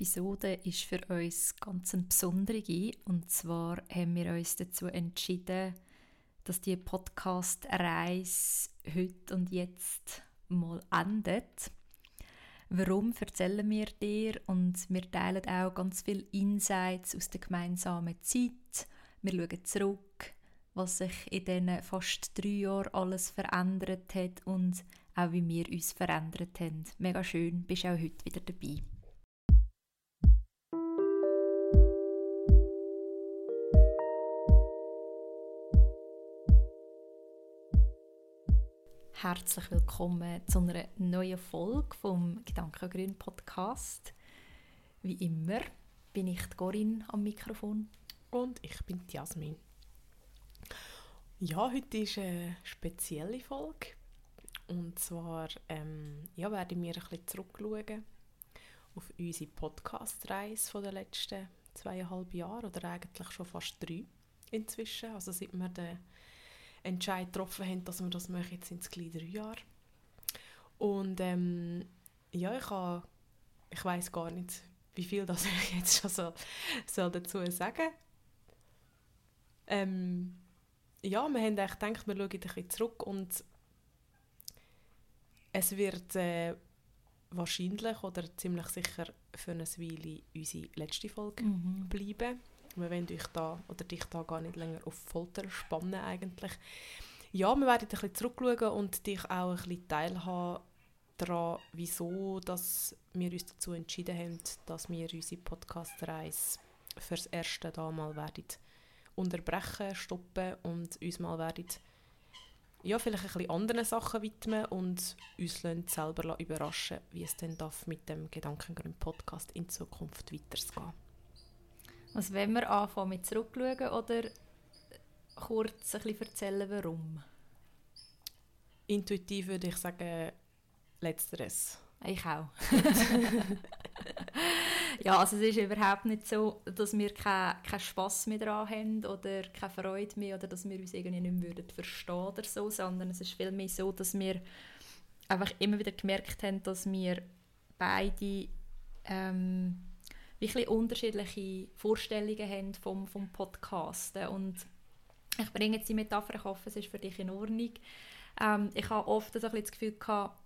Episode ist für uns ganz eine besondere. Und zwar haben wir uns dazu entschieden, dass die Podcast-Reise heute und jetzt mal endet. Warum erzählen wir dir und wir teilen auch ganz viele Insights aus der gemeinsamen Zeit. Wir schauen zurück, was sich in diesen fast drei Jahren alles verändert hat und auch wie wir uns verändert haben. Mega schön, bist auch heute wieder dabei. Herzlich willkommen zu einer neuen Folge vom Gedankengrün Podcast. Wie immer bin ich die Corinne am Mikrofon. Und ich bin die Jasmin. Ja, heute ist eine spezielle Folge. Und zwar ähm, ja, werden wir ein bisschen zurückschauen auf unsere Podcast-Reise der letzten zweieinhalb Jahre oder eigentlich schon fast drei inzwischen. Also seit wir den Entscheid getroffen haben, dass wir das machen, jetzt sind es gleich drei Jahre. Und ähm, ja, ich, habe, ich weiß gar nicht, wie viel das ich jetzt schon so, soll dazu sagen ähm, ja, wir haben eigentlich gedacht, wir schauen ein bisschen zurück und es wird äh, wahrscheinlich oder ziemlich sicher für eine Weile unsere letzte Folge mhm. bleiben. Wir wollen euch da oder dich da gar nicht länger auf Folter spannen eigentlich. Ja, wir werden ein bisschen zurückschauen und dich auch ein bisschen teilhaben daran, wieso dass wir uns dazu entschieden haben, dass wir unsere Podcast-Reise fürs erste da mal werden unterbrechen, stoppen und uns mal werden ja, vielleicht ein bisschen anderen Sachen widmen und uns selber überraschen wie es denn darf mit dem Gedankengrün Podcast in Zukunft weitergehen. Also wenn wir anfangen mit zurückschauen oder kurz ein bisschen erzählen, warum? Intuitiv würde ich sagen, letzteres. Ich auch. ja, also es ist überhaupt nicht so, dass wir keinen kein Spass mehr daran haben oder keine Freude mehr oder dass wir uns irgendwie nicht mehr verstehen oder so, sondern es ist vielmehr so, dass wir einfach immer wieder gemerkt haben, dass wir beide ähm, wirklich unterschiedliche Vorstellungen haben vom, vom Podcasten und ich bringe jetzt die Metapher, ich hoffe, es ist für dich in Ordnung. Ähm, ich habe oft so ein bisschen das Gefühl gehabt,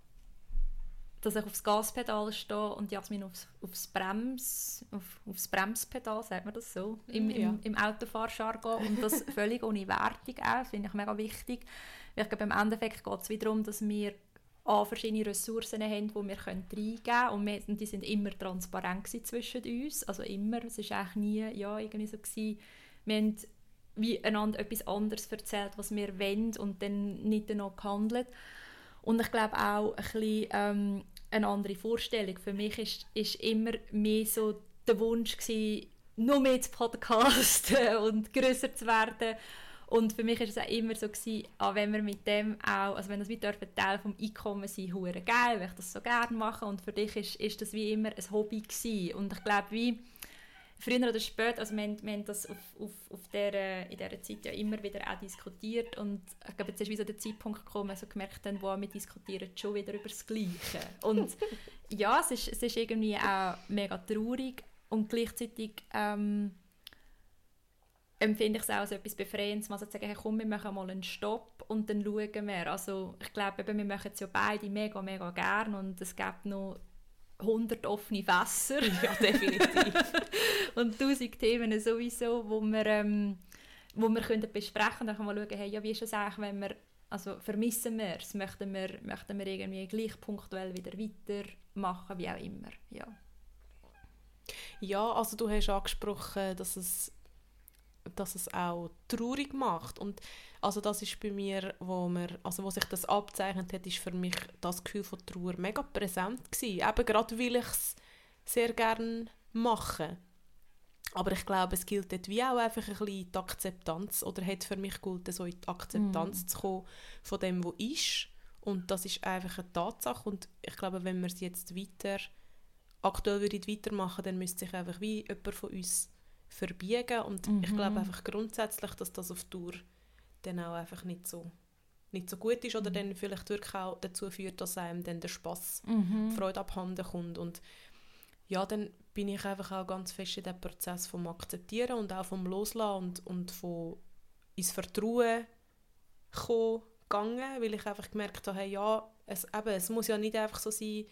dass ich aufs Gaspedal stehe und Jasmin aufs, aufs, Brems, auf, aufs Bremspedal, sagt man das so, im, ja. im, im Autofahrjargon und das völlig ohne Wertung auch, finde ich mega wichtig. Ich glaube, im Endeffekt geht es darum, dass wir an verschiedene Ressourcen haben, die wir reingeben können und, und die sind immer transparent zwischen uns, also immer, es war eigentlich nie ja, irgendwie so gewesen, wir haben wie einander etwas anderes erzählt, was wir wollen und dann nicht danach gehandelt. Und ich glaube auch ein bisschen, ähm, eine andere Vorstellung. Für mich ist, ist immer mehr so der Wunsch gewesen, noch mehr zu podcasten und größer zu werden. Und für mich war es auch immer so, gewesen, ah, wenn wir mit dem auch, also wenn das wie dürfen Teil vom Einkommen sein, hure geil, weil ich das so gerne mache. Und für dich ist, ist das wie immer ein Hobby gewesen. Und ich glaube, wie früher oder später, also wir, haben, wir haben das auf, auf, auf der, in dieser Zeit ja immer wieder auch diskutiert und ich glaube, jetzt ist wie so der Zeitpunkt gekommen, so gemerkt haben, wo wir diskutieren schon wieder über das Gleiche. Und ja, es ist, es ist irgendwie auch mega traurig und gleichzeitig ähm, empfinde ich es auch als etwas Befreiendes, mal so zu sagen, hey, komm, wir machen mal einen Stopp und dann schauen wir. Also ich glaube, wir machen es ja beide mega, mega gern und es gibt noch 100 offene Fässer. Ja, definitiv. und tausend Themen sowieso, wo wir, ähm, wo wir können besprechen können. Dann kann man schauen, hey, ja, wie ist es eigentlich, wenn wir, also vermissen wir es, möchten wir, möchten wir irgendwie gleich punktuell wieder weitermachen, wie auch immer, ja. Ja, also du hast angesprochen, dass es, dass es auch traurig macht und also das ist bei mir, wo, mir, also wo sich das abzeichnet hat, ist für mich das Gefühl von Trauer mega präsent gewesen. Eben gerade, weil ich es sehr gerne mache. Aber ich glaube, es gilt dort wie auch einfach ein bisschen die Akzeptanz oder hat für mich gut so in die Akzeptanz mm. zu kommen von dem, was ist. Und das ist einfach eine Tatsache. Und ich glaube, wenn wir es jetzt weiter, aktuell würde weitermachen, dann müsste sich einfach wie jemand von uns verbiegen. Und -hmm. ich glaube mhm. einfach grundsätzlich, dass das auf Tour dann auch einfach nicht so, nicht so gut ist oder mhm. dann vielleicht wirklich auch dazu führt, dass einem dann der Spaß, mhm. Freude abhanden kommt und ja, dann bin ich einfach auch ganz fest in dem Prozess vom Akzeptieren und auch vom Loslassen und, und von ins Vertrauen kommen, gegangen, weil ich einfach gemerkt habe, hey, ja, es, eben, es muss ja nicht einfach so sein,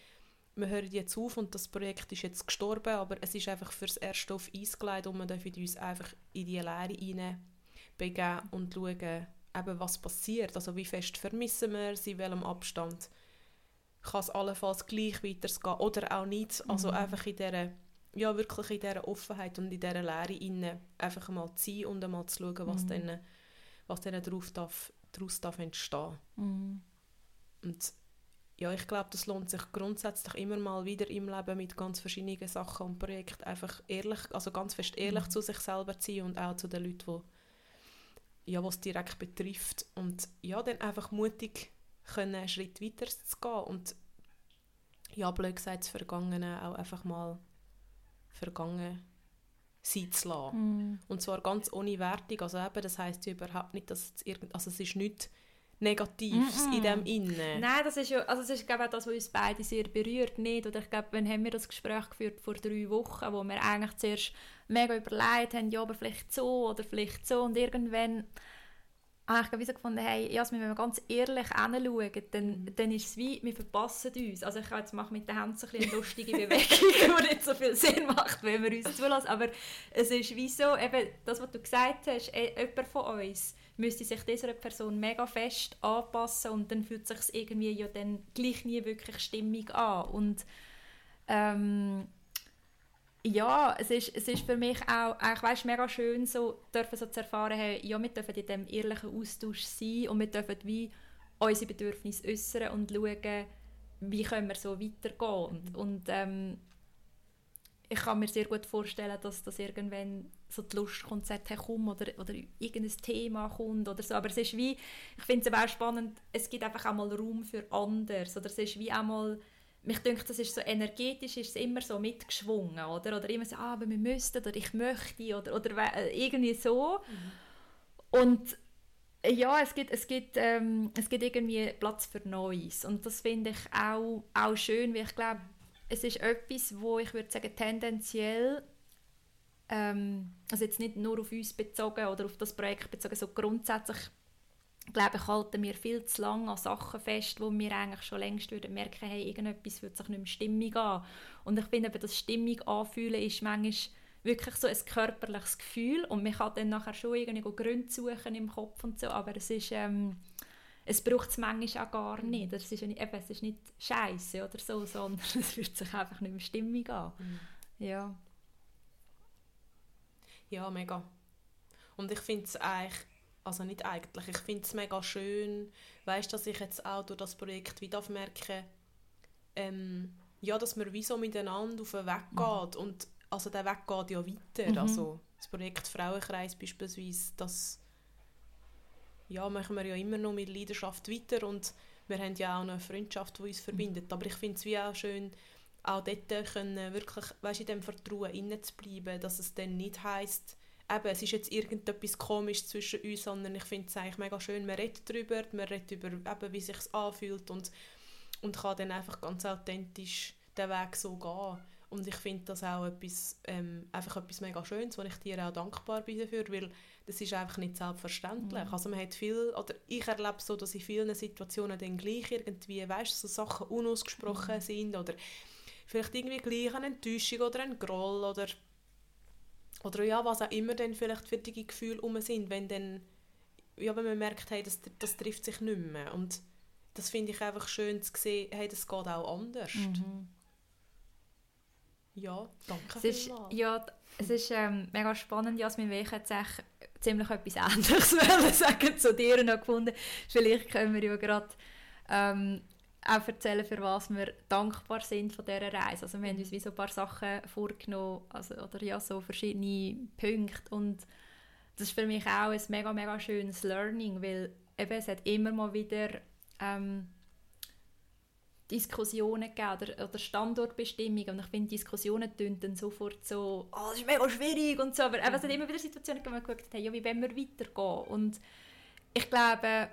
wir hören jetzt auf und das Projekt ist jetzt gestorben, aber es ist einfach fürs Erste auf Eis gelegt und wir dürfen uns einfach in die Lehre hineinbegeben und schauen, eben, was passiert. Also wie fest vermissen wir es, in welchem Abstand kann es allenfalls gleich weitergehen oder auch nicht. Also mhm. einfach in dieser, ja, wirklich in dieser Offenheit und in dieser Lehre innen einfach mal zu sein und einmal zu schauen, was mhm. dann, was dann darauf darf, daraus darf entstehen. Mhm. Und ja, ich glaube, das lohnt sich grundsätzlich immer mal wieder im Leben mit ganz verschiedenen Sachen und Projekten einfach ehrlich, also ganz fest ehrlich mhm. zu sich selber zu sein und auch zu den Leuten, die ja, was direkt betrifft und ja, dann einfach mutig können einen Schritt weiter zu gehen und ja, blöd gesagt, das Vergangene auch einfach mal vergangen sein zu lassen. Mm. Und zwar ganz ohne Wertung, also eben, das heisst überhaupt nicht, dass es irgend, also es ist nicht Negatives mm -mm. in dem Innen. Nein, das ist ja, also das ist glaube ich das, was uns beide sehr berührt, nicht? Oder ich glaube, wann haben wir das Gespräch geführt vor drei Wochen, wo wir eigentlich zuerst mega überlegt haben, ja, aber vielleicht so oder vielleicht so und irgendwann habe ich so gefunden, hey, ja, also wenn wir ganz ehrlich hinschauen, dann, mhm. dann ist es wie, wir verpassen uns. Also ich jetzt mache mit den Händen so eine lustige Bewegung, die nicht so viel Sinn macht, wenn wir uns zulassen. Aber es ist wie so, eben das, was du gesagt hast, eh, jemand von uns müsste sich dieser Person mega fest anpassen und dann fühlt sich irgendwie ja dann gleich nie wirklich stimmig an. Und ähm, ja, es ist, es ist für mich auch eigentlich, weißt, mega schön, so, dürfen so zu erfahren, hey, ja, wir dürfen in diesem ehrlichen Austausch sein und wir dürfen wie unsere Bedürfnisse äußern und schauen, wie können wir so weitergehen. Und, und ähm, ich kann mir sehr gut vorstellen, dass das irgendwann so die Lust kommt, hey, komm, oder, oder irgendein Thema kommt oder so. Aber es ist wie, ich finde es auch spannend, es gibt einfach auch mal Raum für anders. Oder es ist wie auch mal mich denkt, das ist so energetisch ist es immer so mitgeschwungen, oder? Oder immer so, ah, aber wir müssten, oder ich möchte, oder, oder äh, irgendwie so. Mhm. Und ja, es gibt, es, gibt, ähm, es gibt irgendwie Platz für Neues. Und das finde ich auch, auch schön, weil ich glaube, es ist etwas, wo ich würde sagen, tendenziell, ähm, also jetzt nicht nur auf uns bezogen oder auf das Projekt bezogen, so grundsätzlich glaube ich, halten wir viel zu lange an Sachen fest, wo wir eigentlich schon längst würden merken, hey, irgendetwas fühlt sich nicht mehr stimmig an. Und ich finde, das stimmig anfühlen ist manchmal wirklich so ein körperliches Gefühl und man kann dann nachher schon irgendwie Gründe suchen im Kopf und so, aber es ist, ähm, es braucht es manchmal auch gar mhm. nicht. Es ist, nicht, eben, es ist nicht scheiße oder so, sondern es fühlt sich einfach nicht mehr stimmig an. Mhm. Ja. Ja, mega. Und ich finde es eigentlich also nicht eigentlich, ich finde es mega schön, weißt, dass ich jetzt auch durch das Projekt wieder merke, ähm, ja, dass man wie so miteinander auf den Weg mhm. geht und also der Weg geht ja weiter, mhm. also das Projekt Frauenkreis beispielsweise, das ja, machen wir ja immer noch mit Leidenschaft weiter und wir haben ja auch eine Freundschaft, die uns mhm. verbindet, aber ich finde es wie auch schön, auch dort können wirklich, weißt, in dem Vertrauen innen zu bleiben, dass es dann nicht heisst, eben, es ist jetzt irgendetwas komisch zwischen uns, sondern ich finde es eigentlich mega schön, man redet darüber, man redet über, eben, wie es sich anfühlt und, und kann dann einfach ganz authentisch den Weg so gehen. Und ich finde das auch etwas, ähm, einfach etwas mega Schönes, wo ich dir auch dankbar bin dafür, weil das ist einfach nicht selbstverständlich. Mhm. Also man hat viel, oder ich erlebe so, dass in vielen Situationen dann gleich irgendwie, weißt so Sachen unausgesprochen mhm. sind oder vielleicht irgendwie gleich eine Enttäuschung oder ein Groll oder oder ja, was auch immer dann vielleicht für die Gefühle um sind, wenn dann, ja, wenn man merkt, hey, das, das trifft sich nicht mehr. Und das finde ich einfach schön zu sehen, hey, das geht auch anders. Mhm. Ja, danke es ist, Ja, es ist ähm, mega spannend, Jasmin, weil ich jetzt ziemlich etwas Ähnliches sagen zu dir noch gefunden. Vielleicht können wir ja gerade ähm, auch erzählen, für was wir dankbar sind von dieser Reise. Also wir haben uns wie so ein paar Sachen vorgenommen, also, oder ja, so verschiedene Punkte. Und das ist für mich auch ein mega, mega schönes Learning, weil eben es hat immer mal wieder ähm, Diskussionen gegeben oder, oder Standortbestimmungen. Und ich finde, Diskussionen tun dann sofort so, oh, das ist mega schwierig und so, aber eben, es hat immer wieder Situationen gegeben, wo man geguckt hat, ja, wie wollen wir weitergehen? Und ich glaube,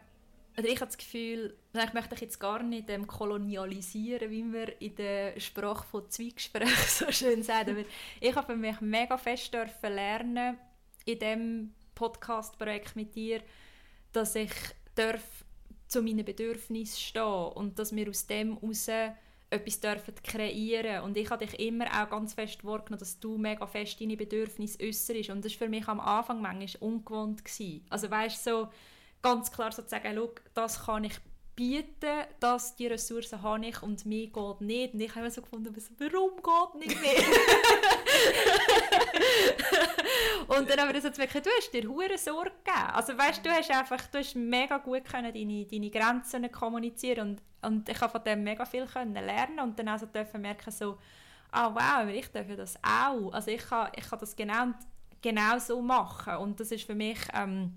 oder ich habe das Gefühl, ich möchte dich jetzt gar nicht ähm, kolonialisieren, wie man in der Sprache von Zweigesprächen so schön sagt, aber ich habe für mich mega fest dürfen lernen in diesem Podcast-Projekt mit dir, dass ich darf zu meinen Bedürfnissen stehen und dass wir aus dem heraus etwas dürfen kreieren und ich habe dich immer auch ganz fest wahrgenommen, dass du mega fest deine Bedürfnisse äußerst und das war für mich am Anfang manchmal ungewohnt. Gewesen. Also weißt so ganz klar so zu sagen, das kann ich bieten, dass die Ressourcen habe ich und mir geht nicht. Und ich habe so gefunden, warum geht nicht mehr? und dann haben wir so wirklich, du hast dir hure Sorge gegeben. Also weißt du, hast einfach, du hast mega gut können deine, deine Grenzen kommunizieren und, und ich habe von dem mega viel können lernen und dann also dürfen merken so, ah oh, wow, ich darf das auch. Also ich kann, ich kann das genau, genau so machen und das ist für mich ähm,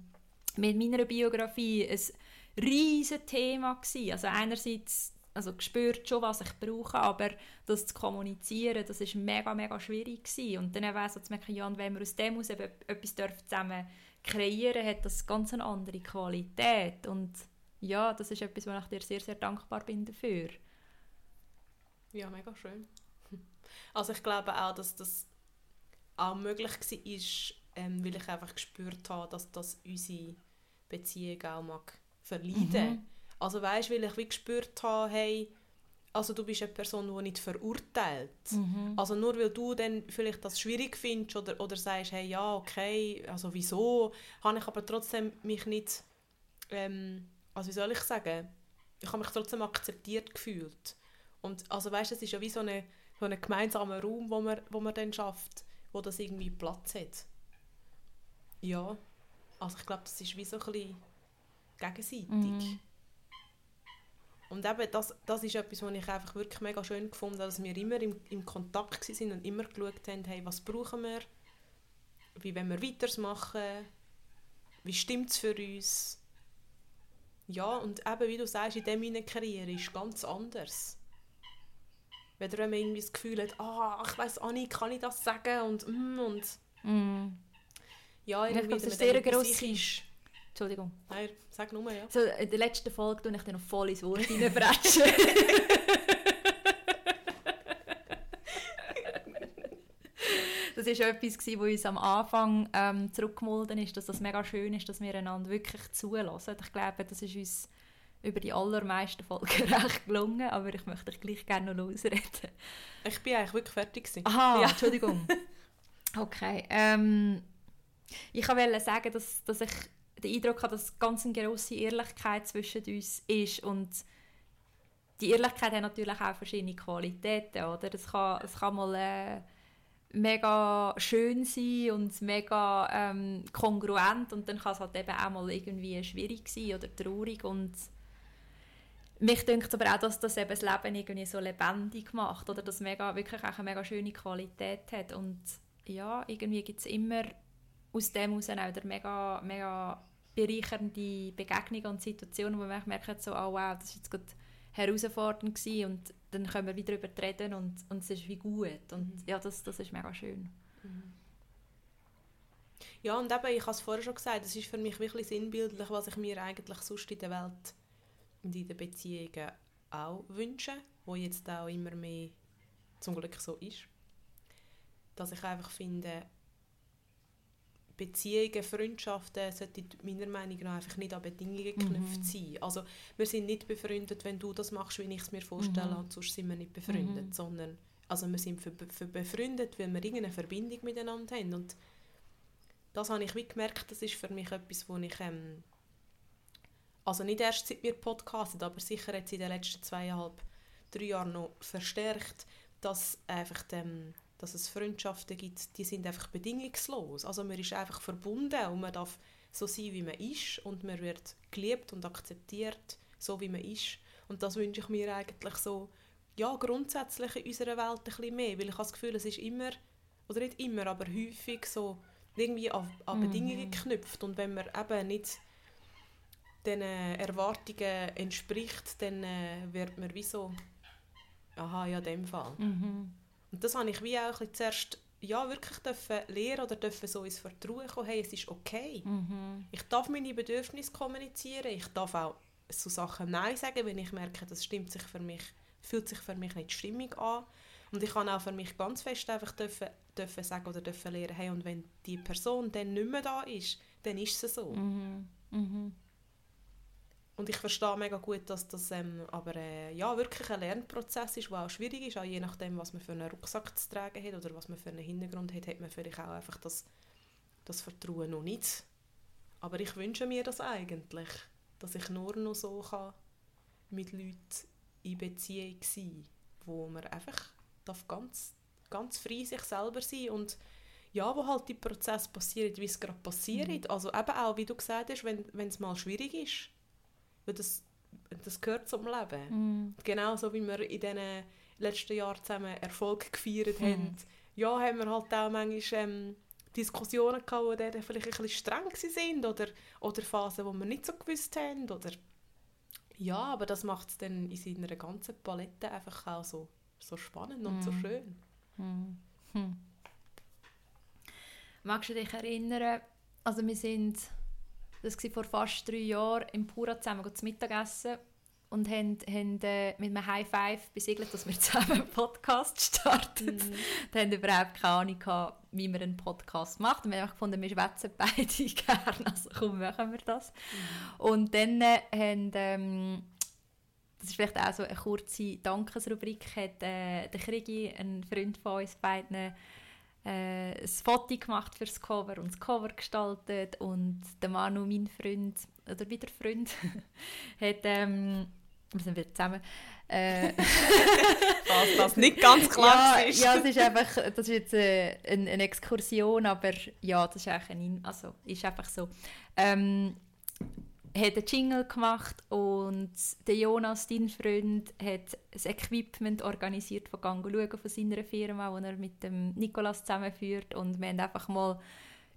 mit meiner Biografie ein riesen Thema gewesen. Also einerseits also gespürt schon, was ich brauche, aber das zu kommunizieren, das ist mega, mega schwierig gewesen. Und dann eben so zu merken, ja, wenn wir aus dem aus etwas zusammen kreieren hat das ganz eine andere Qualität. Und ja, das ist etwas, wo ich dir sehr, sehr dankbar bin dafür. Ja, mega schön. Also ich glaube auch, dass das auch möglich war, ähm, weil ich einfach gespürt habe, dass das unsere Beziehung auch mag verleiden. Mhm. Also weißt, weil ich wie gespürt habe, hey, also du bist eine Person, die nicht verurteilt. Mhm. Also nur weil du dann vielleicht das schwierig findest oder, oder sagst, hey, ja, okay, also wieso, habe ich aber trotzdem mich nicht, ähm, also wie soll ich sagen, ich habe mich trotzdem akzeptiert gefühlt. Und also weißt, es ist ja wie so ein so eine gemeinsamer Raum, wo man, wo man dann schafft, wo das irgendwie Platz hat. Ja, also ich glaube, das ist wie so ein bisschen gegenseitig. Mhm. Und eben, das, das ist etwas, was ich einfach wirklich mega schön gefunden habe, dass wir immer im, im Kontakt waren und immer geschaut haben, hey, was brauchen wir, wie wollen wir weitermachen, wie stimmt es für uns. Ja, und eben, wie du sagst, in dem Karriere ist ganz anders. Wenn man irgendwie das Gefühl hat, ah, ich weiss auch nicht, kann ich das sagen und mm, und... Mm. Ja, irgendwie, das ist sehr grosse... Entschuldigung. Nein, sag nur, ja. So, in der letzten Folge tue ich dir noch voll ins Wort reinbretschen. das war etwas, was uns am Anfang ähm, zurückgemolden ist, dass das mega schön ist, dass wir einander wirklich zulassen. Ich glaube, das ist uns über die allermeisten Folgen recht gelungen, aber ich möchte dich gleich gerne noch losreden. Ich bin eigentlich wirklich fertig. Gewesen. Aha, ja. Entschuldigung. Okay. Ähm, ich wollte sagen, dass, dass ich den Eindruck habe, dass ganz eine grosse Ehrlichkeit zwischen uns ist und die Ehrlichkeit hat natürlich auch verschiedene Qualitäten, oder? Es kann, es kann mal äh, mega schön sein und mega ähm, kongruent und dann kann es halt eben auch mal irgendwie schwierig sein oder traurig und mich denkt aber auch, dass das eben das Leben irgendwie so lebendig macht oder dass mega, wirklich auch eine mega schöne Qualität hat und ja, irgendwie gibt es immer aus dem heraus auch mega, mega bereichernde Begegnungen und Situationen, wo man merkt, so, oh wow, das war jetzt gerade herausfordernd gewesen und dann können wir wieder darüber reden und, und es ist wie gut und mhm. ja, das, das ist mega schön. Mhm. Ja, und eben, ich habe es vorher schon gesagt, das ist für mich wirklich sinnbildlich, was ich mir eigentlich sonst in der Welt und in den Beziehungen auch wünsche, wo jetzt auch immer mehr zum Glück so ist. Dass ich einfach finde, Beziehungen, Freundschaften sollten meiner Meinung nach einfach nicht an Bedingungen geknüpft mhm. sein. Also wir sind nicht befreundet, wenn du das machst, wie ich es mir vorstelle, mhm. und sonst sind wir nicht befreundet, mhm. sondern also wir sind für, für befreundet, weil wir irgendeine Verbindung miteinander haben und das habe ich wie gemerkt, das ist für mich etwas, wo ich ähm, also nicht erst seit wir podcasten, aber sicher jetzt in den letzten zweieinhalb, drei Jahren noch verstärkt, dass einfach ähm, dass es Freundschaften gibt, die sind einfach bedingungslos. Also man ist einfach verbunden und man darf so sein, wie man ist und man wird geliebt und akzeptiert, so wie man ist. Und das wünsche ich mir eigentlich so, ja, grundsätzlich in unserer Welt ein bisschen mehr, weil ich habe das Gefühl, es ist immer, oder nicht immer, aber häufig so irgendwie an, an mhm. Bedingungen geknüpft und wenn man eben nicht den Erwartungen entspricht, dann äh, wird man wie so, aha, ja, in dem Fall. Mhm. Und das habe ich wie auch ein zuerst ja, wirklich dürfen lernen oder dürfen so ins Vertrauen kommen, hey, es ist okay. Mhm. Ich darf meine Bedürfnisse kommunizieren, ich darf auch so Sachen Nein sagen, wenn ich merke, das stimmt sich für mich, fühlt sich für mich nicht stimmig an. Und ich kann auch für mich ganz fest einfach dürfen, dürfen sagen oder dürfen lernen, hey, und wenn die Person dann nicht mehr da ist, dann ist es so. Mhm. Mhm. Und ich verstehe mega gut, dass das ähm, aber äh, ja, wirklich ein Lernprozess ist, der auch schwierig ist, auch je nachdem, was man für einen Rucksack zu tragen hat oder was man für einen Hintergrund hat, hat man vielleicht auch einfach das, das Vertrauen noch nicht. Aber ich wünsche mir das eigentlich, dass ich nur noch so kann mit Leuten in Beziehung sein wo man einfach darf ganz, ganz frei sich selber sein und ja, wo halt die Prozess passiert, wie es gerade passiert. Mhm. Also eben auch, wie du gesagt hast, wenn es mal schwierig ist, weil das, das gehört zum Leben. Mhm. Genauso wie wir in den letzten Jahren zusammen Erfolg gefeiert mhm. haben, ja, haben wir halt auch manchmal ähm, Diskussionen gehabt, die vielleicht ein bisschen streng waren oder, oder Phasen, wo wir nicht so gewusst haben. Oder ja, aber das macht es dann in seiner ganzen Palette einfach auch so, so spannend und so Mhm. schön. Hm. Hm. Magst du dich erinnern, also wir sind, das war vor fast drei Jahren im Pura zusammen zu Mittagessen und haben, haben äh, mit einem High Five besiegelt, dass wir zusammen einen Podcast starten. Mhm. Wir haben überhaupt keine Ahnung, gehabt, wie man einen Podcast macht. Und wir haben einfach gefunden, wir schwätzen beide gerne, also komm, machen wir das. Und dann äh, haben, ähm, das ist vielleicht auch so eine kurze Dankesrubrik, hat äh, der Krigi, ein Freund von uns beiden, äh, ein Foto gemacht für das Cover und das Cover gestaltet und der Manu, mein Freund, oder wieder Freund, hat, ähm, wir sind wieder zusammen, äh, Falls das nicht ganz klar ja, ist. ja, es ist einfach, das ist jetzt äh, eine, eine Exkursion, aber ja, das ist eigentlich ein, also ist einfach so. Ähm, hat einen Jingle gemacht und der Jonas, dein Freund, hat das Equipment organisiert von Gang schauen von seiner Firma, die er mit dem Nikolas zusammenführt und wir haben einfach mal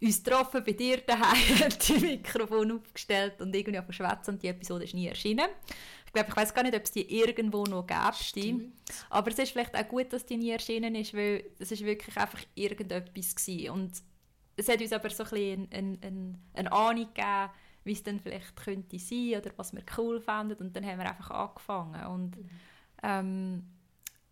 uns getroffen bei dir daheim, die Mikrofon aufgestellt und irgendwie auf schwätzen und die Episode ist nie erschienen. Ich glaube, ich weiß gar nicht, ob es die irgendwo noch gibt. Stimmt. Aber es ist vielleicht auch gut, dass die nie erschienen ist, weil es ist wirklich einfach irgendetwas gewesen. Und es hat uns aber so ein bisschen eine, eine, eine Ahnung gegeben, wie es dann vielleicht könnte sein oder was wir cool fanden. Und dann haben wir einfach angefangen. Und ähm,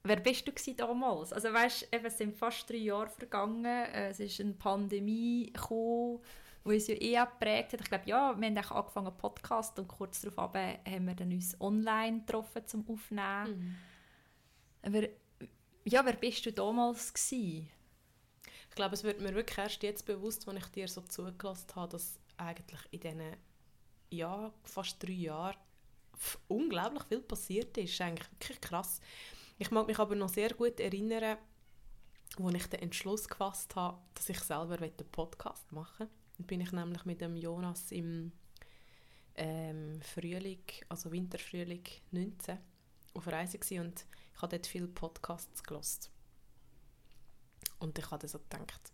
wer bist du damals? Also weißt, eben, es sind fast drei Jahre vergangen. Äh, Es ist eine Pandemie gekommen, die uns ja eh geprägt hat. Ich glaube, ja, wir haben angefangen Podcast und kurz darauf haben wir dann uns online getroffen zum Aufnehmen. Mhm. Aber ja, wer bist du damals gewesen? Ich glaube, es wird mir wirklich erst jetzt bewusst, als ich dir so zugelassen habe, dass eigentlich in diesen ja, fast drei Jahren unglaublich viel passiert ist. Eigentlich wirklich krass. Ich mag mich aber noch sehr gut erinnern, als ich den Entschluss gefasst habe, dass ich selber einen Podcast machen möchte. Dann bin ich nämlich mit dem Jonas im ähm, Frühling, also Winterfrühling 19 auf Reise und ich habe dort viele Podcasts gelost. Und ich habe so gedacht,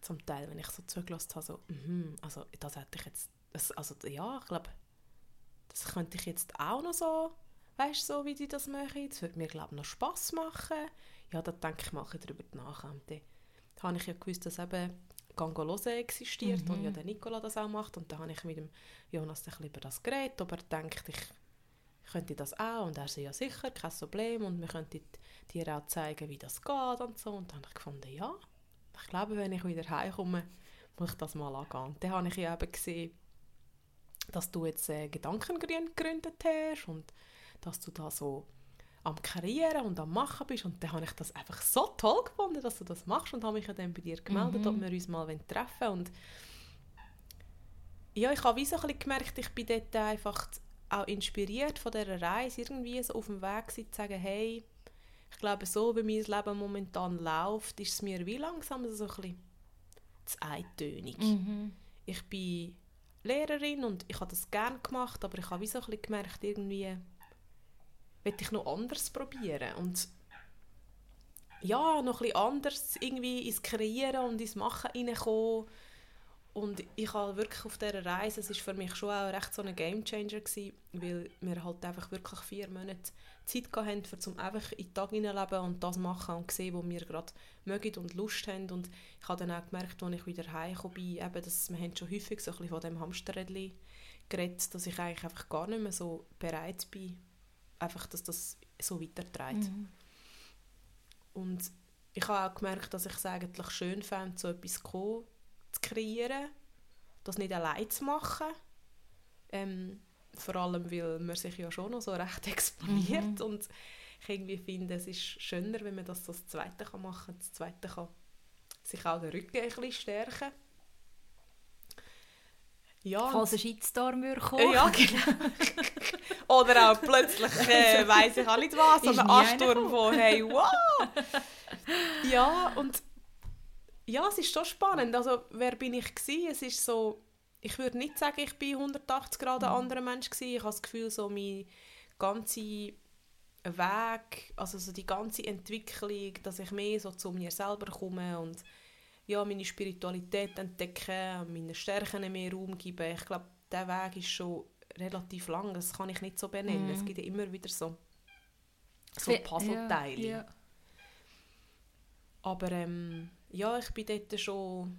zum Teil, wenn ich so zugelassen habe, so, mhm, also das hätte ich jetzt, also ja, ich glaube, das könnte ich jetzt auch noch so, weißt du, so wie die das machen, das würde mir, glaube ich, noch Spass machen. Ja, da denke ich ein bisschen darüber nach. Dann habe ich ja gewusst, dass eben Gangolose existiert Mhm. und ja der Nicola das auch macht. Und dann habe ich mit dem Jonas ein über das geredet, ob er denkt, ich könnte das auch. Und er so, ja sicher, kein Problem. Und wir könnten dir auch zeigen, wie das geht und so. Und dann habe ich gefunden, ja, ich glaube, wenn ich wieder heimkomme, muss ich das mal angehen. Dann habe ich ja eben gesehen, dass du jetzt äh, Gedankengrün gegründet hast und dass du da so am Kreieren und am Machen bist. Und dann habe ich das einfach so toll gefunden, dass du das machst und habe mich ja dann bei dir gemeldet, Mhm. ob wir uns mal treffen wollen. Und ja, ich habe wie so ein bisschen gemerkt, ich bin dort einfach auch inspiriert von dieser Reise, irgendwie so auf dem Weg gewesen, zu sagen, hey, ich glaube, so wie mein Leben momentan läuft, ist es mir wie langsam so ein bisschen zu eintönig. Mhm. Ich bin Lehrerin und ich habe das gerne gemacht, aber ich habe wie so ein bisschen gemerkt, irgendwie will ich noch anders probieren und ja, noch ein bisschen anders irgendwie ins Kreieren und ins Machen reinkommen. Und ich habe wirklich auf dieser Reise, es war für mich schon auch recht so ein Gamechanger gewesen, weil wir halt einfach wirklich vier Monate Zeit hatten, um einfach in den Tag hineinleben und das machen und sehen, wo wir gerade mögen und Lust haben. Und ich habe dann auch gemerkt, als ich wieder heimgekommen bin, eben, dass wir haben schon häufig so ein bisschen von dem Hamsterrädchen geredet, dass ich eigentlich einfach gar nicht mehr so bereit bin, einfach, dass das so weiterträgt. Mhm. Und ich habe auch gemerkt, dass ich es eigentlich schön fände, so etwas zu kreieren, das nicht allein zu machen. Ähm, vor allem, weil man sich ja schon noch so recht exponiert mhm. und ich irgendwie finde, es ist schöner, wenn man das so das Zweite kann machen kann. Das Zweite kann sich auch den Rücken ein bisschen stärken. Ja, Falls ein Shitstorm kommt. Ja, genau. Oder auch plötzlich, äh, weiss ich auch nicht was, so ein Ansturm von «Hey, wow!» Ja, und ja, es ist schon spannend. Also, wer bin ich gewesen? Es ist so, ich würde nicht sagen, ich bin 180 Grad ein mhm. anderer Mensch gewesen. Ich habe das Gefühl, so mein ganzer Weg, also so die ganze Entwicklung, dass ich mehr so zu mir selber komme und ja, meine Spiritualität entdecken, meine Stärken mehr Raum geben. Ich glaube, der Weg ist schon relativ lang. Das kann ich nicht so benennen. Mm. Es gibt ja immer wieder so, so Puzzleteile. Ja, ja. Aber ähm, ja, ich bin dort schon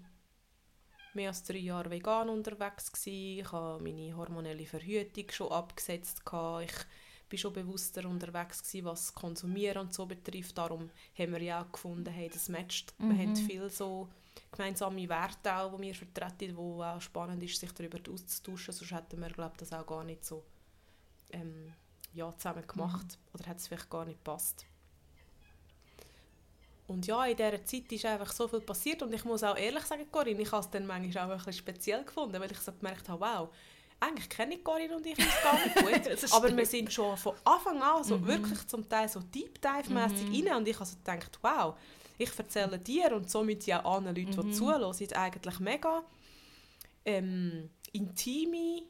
mehr als drei Jahre vegan unterwegs gewesen. Ich habe meine hormonelle Verhütung schon abgesetzt. Gehabt. Ich bin schon bewusster unterwegs gewesen, was Konsumieren und so betrifft. Darum haben wir ja auch gefunden, hey, das matcht. Mhm. Wir haben mhm. viel so gemeinsame Werte auch, die wir vertreten, wo auch spannend ist, sich darüber auszutauschen. Sonst hätten wir, glaube das auch gar nicht so ähm, ja, zusammen gemacht. Mhm. Oder hätte es vielleicht gar nicht gepasst. Und ja, in dieser Zeit ist einfach so viel passiert und ich muss auch ehrlich sagen, Corinne, ich habe es dann manchmal auch ein bisschen speziell gefunden, weil ich so gemerkt habe, wow, eigentlich kenne ich Corinne und ich uns gar nicht gut, aber wir sind schon von Anfang an so mhm. wirklich zum Teil so Deep Dive-mässig mhm. rein und ich habe so gedacht, wow, ich erzähle dir und somit ja anderen Leuten, mhm. die zuhören, eigentlich mega ähm, intime,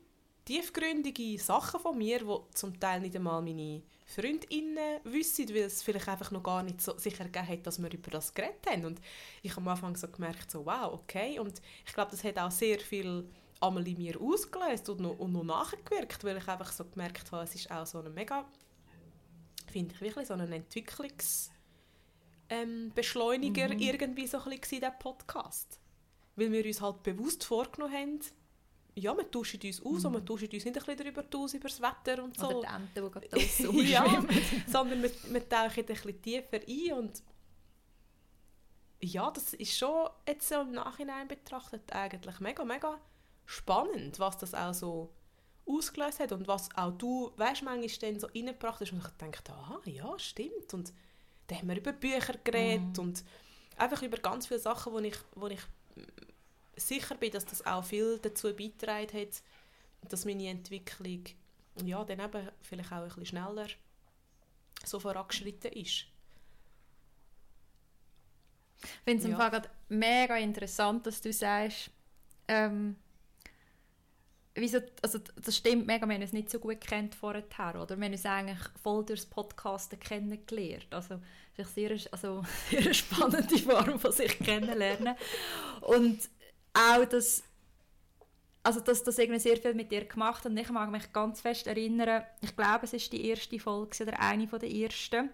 tiefgründige Sachen von mir, die zum Teil nicht einmal meine Freundinnen wissen, weil es vielleicht einfach noch gar nicht so sicher gegeben hat, dass wir über das geredet haben. Und ich habe am Anfang so gemerkt, so wow, okay. Und ich glaube, das hat auch sehr viel einmal in mir ausgelöst und noch, und noch nachgewirkt, weil ich einfach so gemerkt habe, es ist auch so eine mega, finde ich wirklich so ein Entwicklungs- ähm, mhm. irgendwie so ein bisschen der Podcast. Weil wir uns halt bewusst vorgenommen haben, ja, wir tauschen uns aus mhm. und wir tauschen uns nicht ein bisschen darüber aus, über das Wetter und so. Oder die Enten, die gerade so ja, sondern wir, wir tauchen ein bisschen tiefer ein und ja, das ist schon jetzt so im Nachhinein betrachtet eigentlich mega, mega spannend, was das auch so ausgelöst hat und was auch du, weißt manchmal dann so reingebracht hast und ich dachte, aha, ja, stimmt und dann haben wir über Bücher geredet mhm. und einfach über ganz viele Sachen, wo ich, wo ich sicher bin, dass das auch viel dazu beigetragen hat, dass meine Entwicklung ja, dann eben vielleicht auch ein bisschen schneller so vorangeschritten ist. Ich finde es ja. mega interessant, dass du sagst, ähm, wieso, also das stimmt mega, wir haben uns nicht so gut kennt vorher, oder? Wir haben uns eigentlich voll durchs Podcasten kennengelernt. Also, das ist eine sehr, also, sehr spannende Form von sich kennenlernen. Und auch das, also dass das irgendwie sehr viel mit dir gemacht hat. Und ich mag mich ganz fest erinnern, ich glaube, es ist die erste Folge oder eine von der ersten.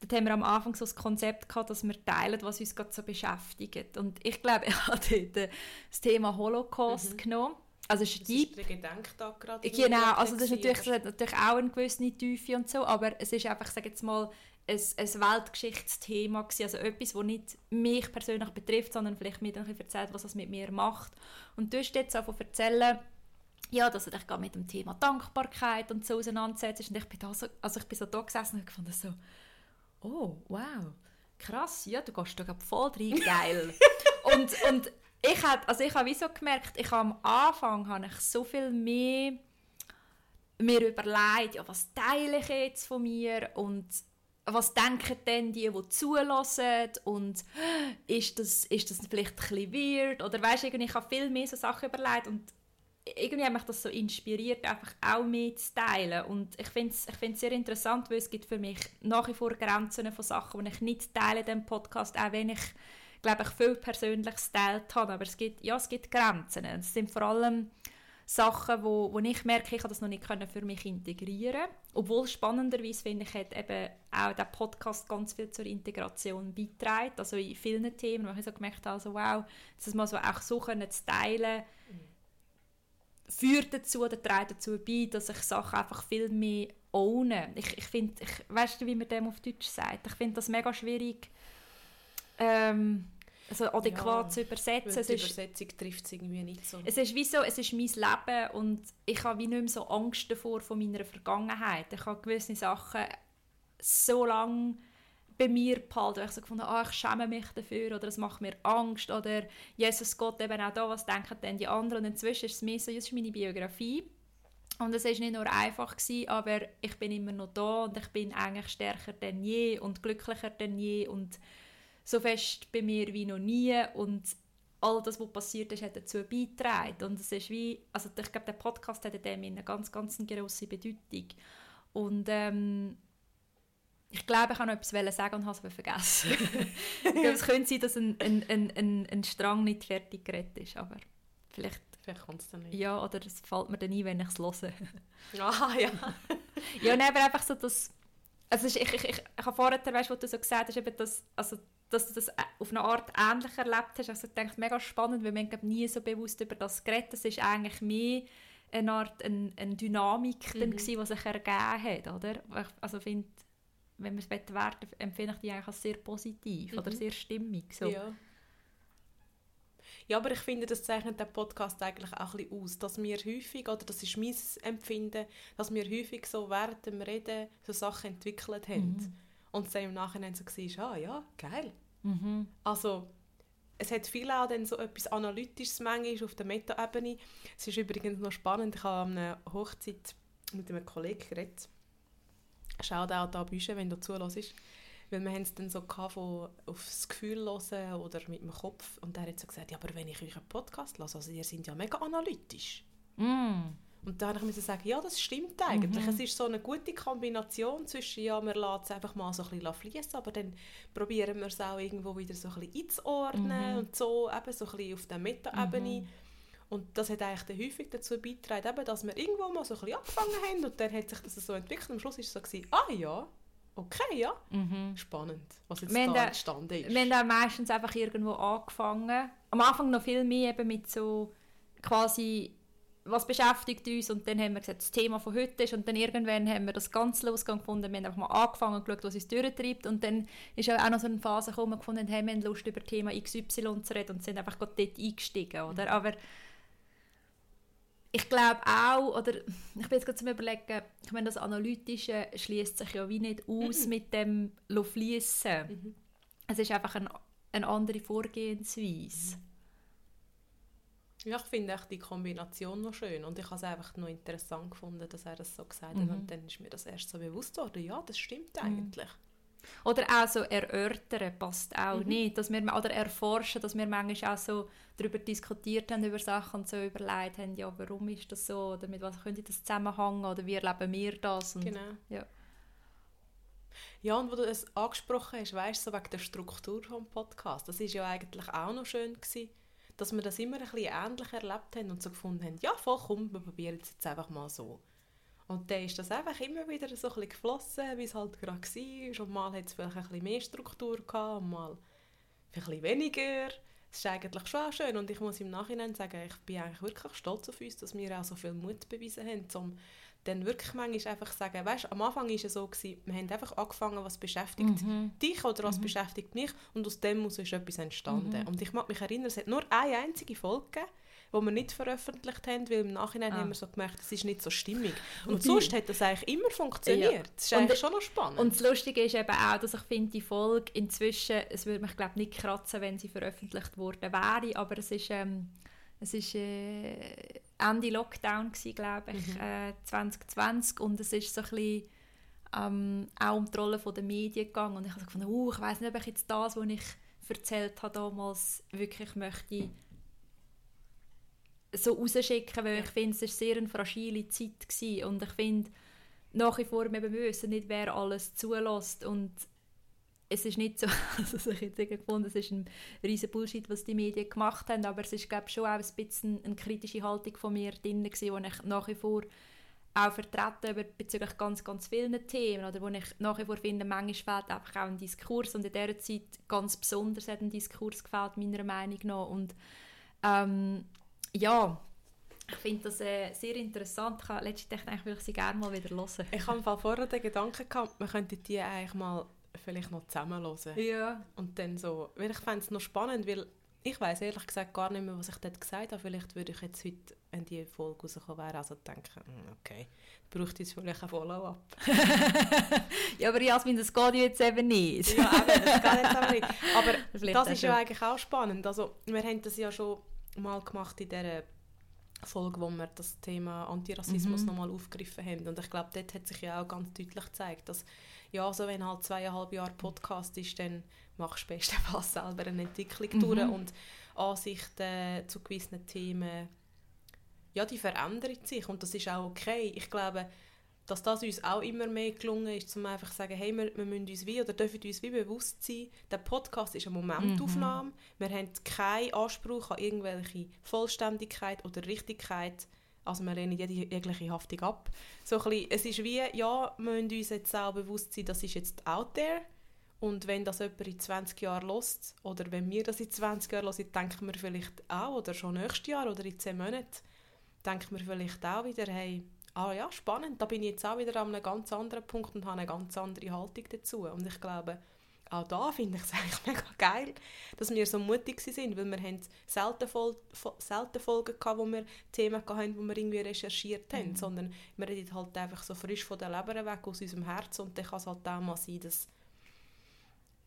Dort haben wir am Anfang so das Konzept gehabt, dass wir teilen, was uns gerade so beschäftigt. Und ich glaube, ich habe dort das Thema Holocaust mhm. genommen also ist das ist der Gedenktag gerade. Genau, also das ist natürlich, das hat natürlich auch eine gewisse Tiefe und so, aber es ist einfach, sage jetzt mal, ein, ein Weltgeschichtsthema gewesen, also etwas, das nicht mich persönlich betrifft, sondern vielleicht mir dann erzählt, was das mit mir macht. Und du hast jetzt einfach erzählen, ja, dass du dich gerade mit dem Thema Dankbarkeit und so auseinandersetzt und ich bin da so, also ich bin so da gesessen und fand so, oh, wow, krass, ja, du gehst da voll rein, geil. und, und ich habe also ich habe so gemerkt, ich habe am Anfang habe ich so viel mehr mir überlegt, ja, was teile ich jetzt von mir und was denken denn die, die zulassen und ist das, ist das vielleicht ein bisschen weird oder weißt du, ich habe viel mehr so Sachen überlegt und irgendwie hat mich das so inspiriert, einfach auch mehr zu teilen und ich finde es ich sehr interessant, weil es gibt für mich nach wie vor Grenzen von Sachen, die ich nicht teile in diesem Podcast, auch wenn ich glaube ich, viel Persönliches geteilt habe. Aber es gibt, ja, es gibt Grenzen. Es sind vor allem Sachen, wo, wo ich merke, ich kann das noch nicht können für mich integrieren Obwohl spannenderweise, finde ich, hat eben auch der Podcast ganz viel zur Integration beitragen. Also in vielen Themen, wo ich so gemerkt habe, also, wow, das mal so auch so können zu teilen, führt dazu oder trägt dazu bei, dass ich Sachen einfach viel mehr ohne. Ich, ich finde, ich, weißt du, wie man dem auf Deutsch sagt? Ich finde das mega schwierig, ähm, also adäquat Ja, zu übersetzen. Die Übersetzung trifft es irgendwie nicht so. es ist wie so, es ist mein Leben und ich habe wie nicht mehr so Angst davor von meiner Vergangenheit. Ich habe gewisse Sachen so lange bei mir behalten, weil ich so gefunden habe, ah, ich schäme mich dafür oder es macht mir Angst oder Jesus Gott eben auch da, was denken denn die anderen und inzwischen ist es mehr so, das ist meine Biografie und es ist nicht nur einfach gewesen, aber ich bin immer noch da und ich bin eigentlich stärker denn je und glücklicher denn je und so fest bei mir wie noch nie und all das, was passiert ist, hat dazu beigetragen. Und es ist wie, also ich glaube, der Podcast hat in dem eine ganz, ganz grosse Bedeutung. Und ähm, ich glaube, ich habe noch etwas sagen und habe es aber vergessen. ich glaube, es könnte sein, dass ein, ein, ein, ein, ein Strang nicht fertig geredet ist, aber vielleicht, Vielleicht kommt es dann nicht. ja, oder es fällt mir dann ein, wenn ich es höre. Ah, ja. Ja, nein, aber einfach so, dass... Also ich, ich, ich, ich, ich habe vorher, weißt, was du so gesagt hast, eben das, also, dass du das äh, auf eine Art ähnlich erlebt hast. Also ich denke, mega spannend, weil man glaub, nie so bewusst über das geredet Das ist eigentlich mehr eine Art eine, eine Dynamik, Mhm. gewesen, die sich ergeben hat, oder? Ich, also finde, wenn man es werten empfinde ich die eigentlich als sehr positiv oder Mhm. sehr stimmig. So. Ja. Ja, aber ich finde, das zeichnet der Podcast eigentlich auch ein bisschen aus, dass wir häufig, oder das ist mein Empfinden, dass wir häufig so während dem Reden so Sachen entwickelt haben. Mhm. Und es dann im Nachhinein so war, ah ja, geil. Mhm. Also, es hat viel auch dann so etwas Analytisches manchmal auf der Meta-Ebene. Es ist übrigens noch spannend, ich habe an einer Hochzeit mit einem Kollegen geredet. Schaut auch da Bücher, wenn du zuhörst. Weil wir haben es dann so gehabt, von aufs Gefühl hören oder mit dem Kopf. Und er hat so gesagt, ja, aber wenn ich euch einen Podcast höre, also ihr seid ja mega analytisch. Mm. Und da musste ich sagen, ja, das stimmt eigentlich. Mhm. Es ist so eine gute Kombination zwischen, ja, wir lassen es einfach mal so ein bisschen fließen, aber dann probieren wir es auch irgendwo wieder so ein bisschen einzuordnen Mhm. und so, eben so ein bisschen auf der Meta-Ebene. Mhm. Und das hat eigentlich dann häufig dazu beigetragen, eben, dass wir irgendwo mal so ein bisschen angefangen haben und dann hat sich das so entwickelt und am Schluss war es so, gewesen, ah ja, okay, ja, Mhm. spannend, was jetzt Wir da da- entstanden ist. Wir haben auch meistens einfach irgendwo angefangen. Am Anfang noch viel mehr eben mit so quasi, was beschäftigt uns und dann haben wir gesagt, das Thema von heute ist und dann irgendwann haben wir das ganz losgegangen gefunden, wir haben einfach mal angefangen und geschaut, was uns durchtreibt und dann ist auch noch so eine Phase gekommen, gefunden haben, hey, wir haben Lust über Thema XY zu reden und sind einfach gerade dort eingestiegen, oder? Aber ich glaube auch, oder ich bin jetzt gerade zum überlegen, ich meine, das Analytische schließt sich ja wie nicht aus Mhm. mit dem Fließen. Mhm. Es ist einfach ein, eine andere Vorgehensweise. Ja, ich finde echt die Kombination noch schön und ich habe es einfach noch interessant gefunden, dass er das so gesagt Mhm. hat und dann ist mir das erst so bewusst worden, ja, das stimmt eigentlich. Oder auch so erörtern passt auch Mhm. nicht. Dass wir, oder erforschen, dass wir manchmal auch so darüber diskutiert haben, über Sachen und so überlegt haben, ja, warum ist das so oder mit was könnte das zusammenhängen oder wie erleben wir das. Und, Genau. ja. Ja, und wo du es angesprochen hast, weißt du, so wegen der Struktur vom Podcast, das ist ja eigentlich auch noch schön gewesen, dass wir das immer ein bisschen ähnlich erlebt haben und so gefunden haben, ja, voll, komm, wir probieren es jetzt einfach mal so. Und dann ist das einfach immer wieder so ein bisschen geflossen, wie es halt gerade war. Und mal hat es vielleicht ein bisschen mehr Struktur gehabt, und mal ein bisschen weniger. Es ist eigentlich schon auch schön und ich muss im Nachhinein sagen, ich bin eigentlich wirklich stolz auf uns, dass wir auch so viel Mut bewiesen haben, um dann wirklich manchmal einfach sagen, weißt, am Anfang war es so, gewesen, wir haben einfach angefangen, was beschäftigt Mhm. dich oder was beschäftigt mich und aus dem muss ist etwas entstanden. Mhm. Und ich mag mich erinnern, es hat nur eine einzige Folge die wir nicht veröffentlicht haben, weil im Nachhinein Ah. haben wir so gemerkt, es ist nicht so stimmig. Und Und sonst hat das eigentlich immer funktioniert. Ja. Das ist Und- eigentlich schon noch spannend. Und das Lustige ist eben auch, dass ich finde, die Folge inzwischen, es würde mich glaube nicht kratzen, wenn sie veröffentlicht worden wäre, aber es ist, ähm, es ist äh, Ende Lockdown gewesen, glaube ich, Mhm. äh, 2020 und es ist so ein bisschen ähm, auch um die Rolle der Medien gegangen und ich habe gefunden, uh, ich weiß nicht, ob ich jetzt das, was ich erzählt habe damals, wirklich möchte so rausschicken, weil ich finde, es war sehr eine fragile Zeit gewesen. und ich finde, nach wie vor, wir wissen nicht, wer alles zulässt und es ist nicht so, also ich jetzt gefunden, es ist ein riesen Bullshit, was die Medien gemacht haben, aber es ist glaube schon auch ein bisschen eine kritische Haltung von mir drin gewesen, wo ich nach wie vor auch vertreten bezüglich ganz, ganz vielen Themen oder wo ich nach wie vor finde, manchmal fehlt einfach auch ein Diskurs und in dieser Zeit ganz besonders hat ein Diskurs gefehlt, meiner Meinung nach und ähm, ja, Ich finde das äh, sehr interessant. Ich habe letztens gedacht, ich sie gerne mal wieder hören. Ich habe vorher den Gedanken gehabt, man könnte die eigentlich mal vielleicht noch zusammen hören. Ja. Und dann so, weil ich fände es noch spannend, weil ich weiß ehrlich gesagt gar nicht mehr, was ich dort gesagt habe. Vielleicht würde ich jetzt heute, wenn die Folge rauskommen wäre, also denken, hm, okay, braucht jetzt vielleicht ein Follow-up. ja, aber Jasmin, das geht jetzt eben nicht. ja, eben, das geht jetzt eben nicht. Aber vielleicht das ist ja eigentlich auch spannend. Also, wir haben das ja schon mal gemacht in dieser Folge, wo wir das Thema Antirassismus mhm. nochmal aufgegriffen haben. Und ich glaube, dort hat sich ja auch ganz deutlich gezeigt, dass ja, also wenn halt zweieinhalb Jahre Podcast ist, dann machst du bestenfalls selber eine Entwicklung mhm. durch und Ansichten zu gewissen Themen, ja, die verändern sich und das ist auch okay. Ich glaube, dass das uns auch immer mehr gelungen ist, um einfach zu sagen, hey, wir, wir müssen uns wie oder dürfen uns wie bewusst sein, der Podcast ist eine Momentaufnahme, mhm. wir haben keinen Anspruch an irgendwelche Vollständigkeit oder Richtigkeit, also wir lehnen jede jegliche Haftung ab. So ein bisschen, es ist wie, ja, wir müssen uns jetzt auch bewusst sein, das ist jetzt out there und wenn das jemand in 20 Jahren lost oder wenn wir das in 20 Jahren hören, denken wir vielleicht auch, oder schon nächstes Jahr oder in 10 Monaten, denken wir vielleicht auch wieder, hey, ah ja, spannend, da bin ich jetzt auch wieder an einem ganz anderen Punkt und habe eine ganz andere Haltung dazu. Und ich glaube, auch da finde ich es eigentlich mega geil, dass wir so mutig sind, weil wir haben selten, Vol selten Folgen gehabt, wo wir Themen hatten, wo wir irgendwie recherchiert haben, mhm. sondern wir reden halt einfach so frisch von der Leber weg, aus unserem Herz und dann kann es halt auch mal sein, dass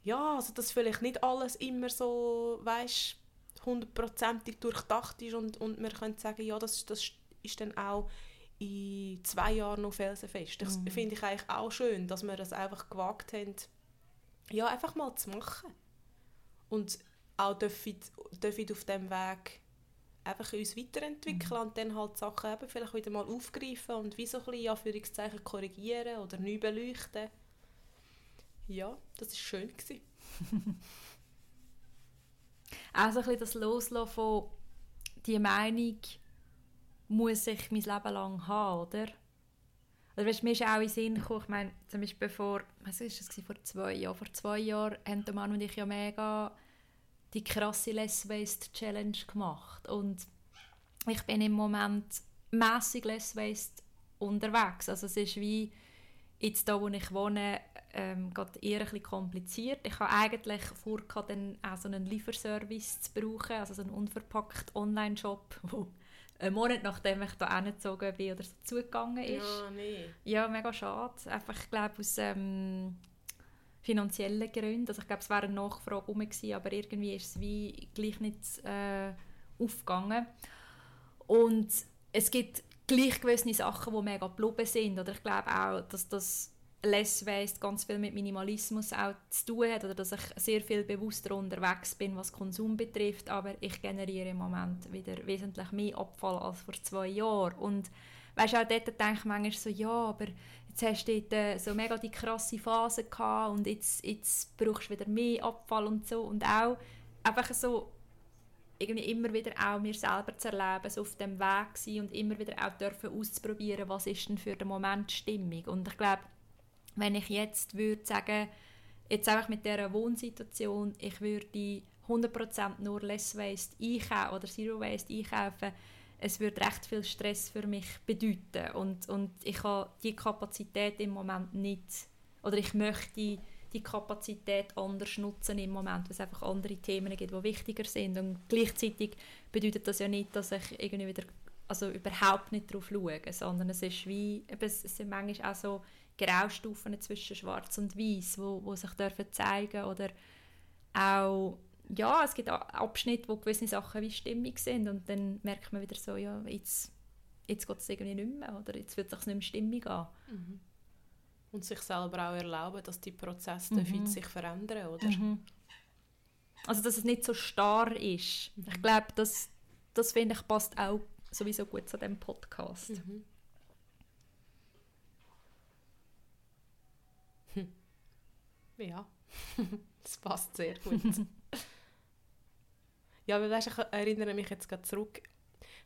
ja, also dass vielleicht nicht alles immer so, weißt hundertprozentig durchdacht ist und, und wir können sagen, ja, das, das ist dann auch in zwei Jahren noch felsenfest. Das mhm. finde ich eigentlich auch schön, dass wir das einfach gewagt haben, ja, einfach mal zu machen. Und auch dürfen, dürfen auf diesem Weg einfach uns weiterentwickeln mhm. und dann halt Sachen eben vielleicht wieder mal aufgreifen und wie so ein bisschen Anführungszeichen korrigieren oder neu beleuchten. Ja, das war schön. auch so ein bisschen das Loslassen von die Meinung, muss ich mein Leben lang haben, oder? Also weißt, mir ist auch in Sinn gekommen, ich meine, zum Beispiel vor, was ist das, vor zwei Jahren, vor zwei Jahren haben der Mann und ich ja mega die krasse Less Waste Challenge gemacht und ich bin im Moment mäßig Less Waste unterwegs, also es ist wie jetzt da, wo ich wohne, ähm, eher ein bisschen kompliziert. Ich habe eigentlich vor, dann auch so einen Lieferservice zu brauchen, also so einen unverpackt Online-Shop, wo einen Monat nachdem ich da hingezogen bin oder so zugegangen ist. Ja, nee. Ja, mega schade. Einfach, ich glaube, aus ähm, finanziellen Gründen. Also ich glaube, es wäre eine Nachfrage rum gewesen, aber irgendwie ist es wie gleich nicht äh, aufgegangen. Und es gibt gleich gewisse Sachen, die mega geblieben sind. Oder ich glaube auch, dass das Less Waste ganz viel mit Minimalismus auch zu tun hat oder dass ich sehr viel bewusster unterwegs bin, was Konsum betrifft, aber ich generiere im Moment wieder wesentlich mehr Abfall als vor zwei Jahren. Und weißt auch dort denke ich manchmal so, ja, aber jetzt hast du dort äh, so mega die krasse Phase gehabt und jetzt, jetzt brauchst du wieder mehr Abfall und so. Und auch einfach so irgendwie immer wieder auch mir selber zu erleben, so auf dem Weg sein und immer wieder auch dürfen auszuprobieren, was ist denn für den Moment Stimmung und ich glaube, wenn ich jetzt würde sagen, jetzt einfach mit dieser Wohnsituation, ich würde 100% nur Less Waste einkaufen oder Zero Waste einkaufen, es würde recht viel Stress für mich bedeuten. Und, und ich habe die Kapazität im Moment nicht oder ich möchte die Kapazität anders nutzen im Moment, weil es einfach andere Themen gibt, die wichtiger sind. Und gleichzeitig bedeutet das ja nicht, dass ich irgendwie wieder also überhaupt nicht darauf schaue, sondern es ist wie, es sind manchmal auch so Graustufen zwischen Schwarz und Weiß, wo, wo sich dürfen zeigen oder auch ja, es gibt Abschnitte, wo gewisse Sachen wie stimmig sind und dann merkt man wieder so, ja, jetzt, jetzt geht es irgendwie nicht mehr oder jetzt wird es sich nicht mehr stimmig an. Mhm. Und sich selber auch erlauben, dass die Prozesse mhm. sich verändern, oder? Mhm. Also, dass es nicht so starr ist. Mhm. Ich glaube, das, das finde ich passt auch sowieso gut zu diesem Podcast. Mhm. Ja, das passt sehr gut. ja, weil weißt, ich erinnere mich jetzt gerade zurück.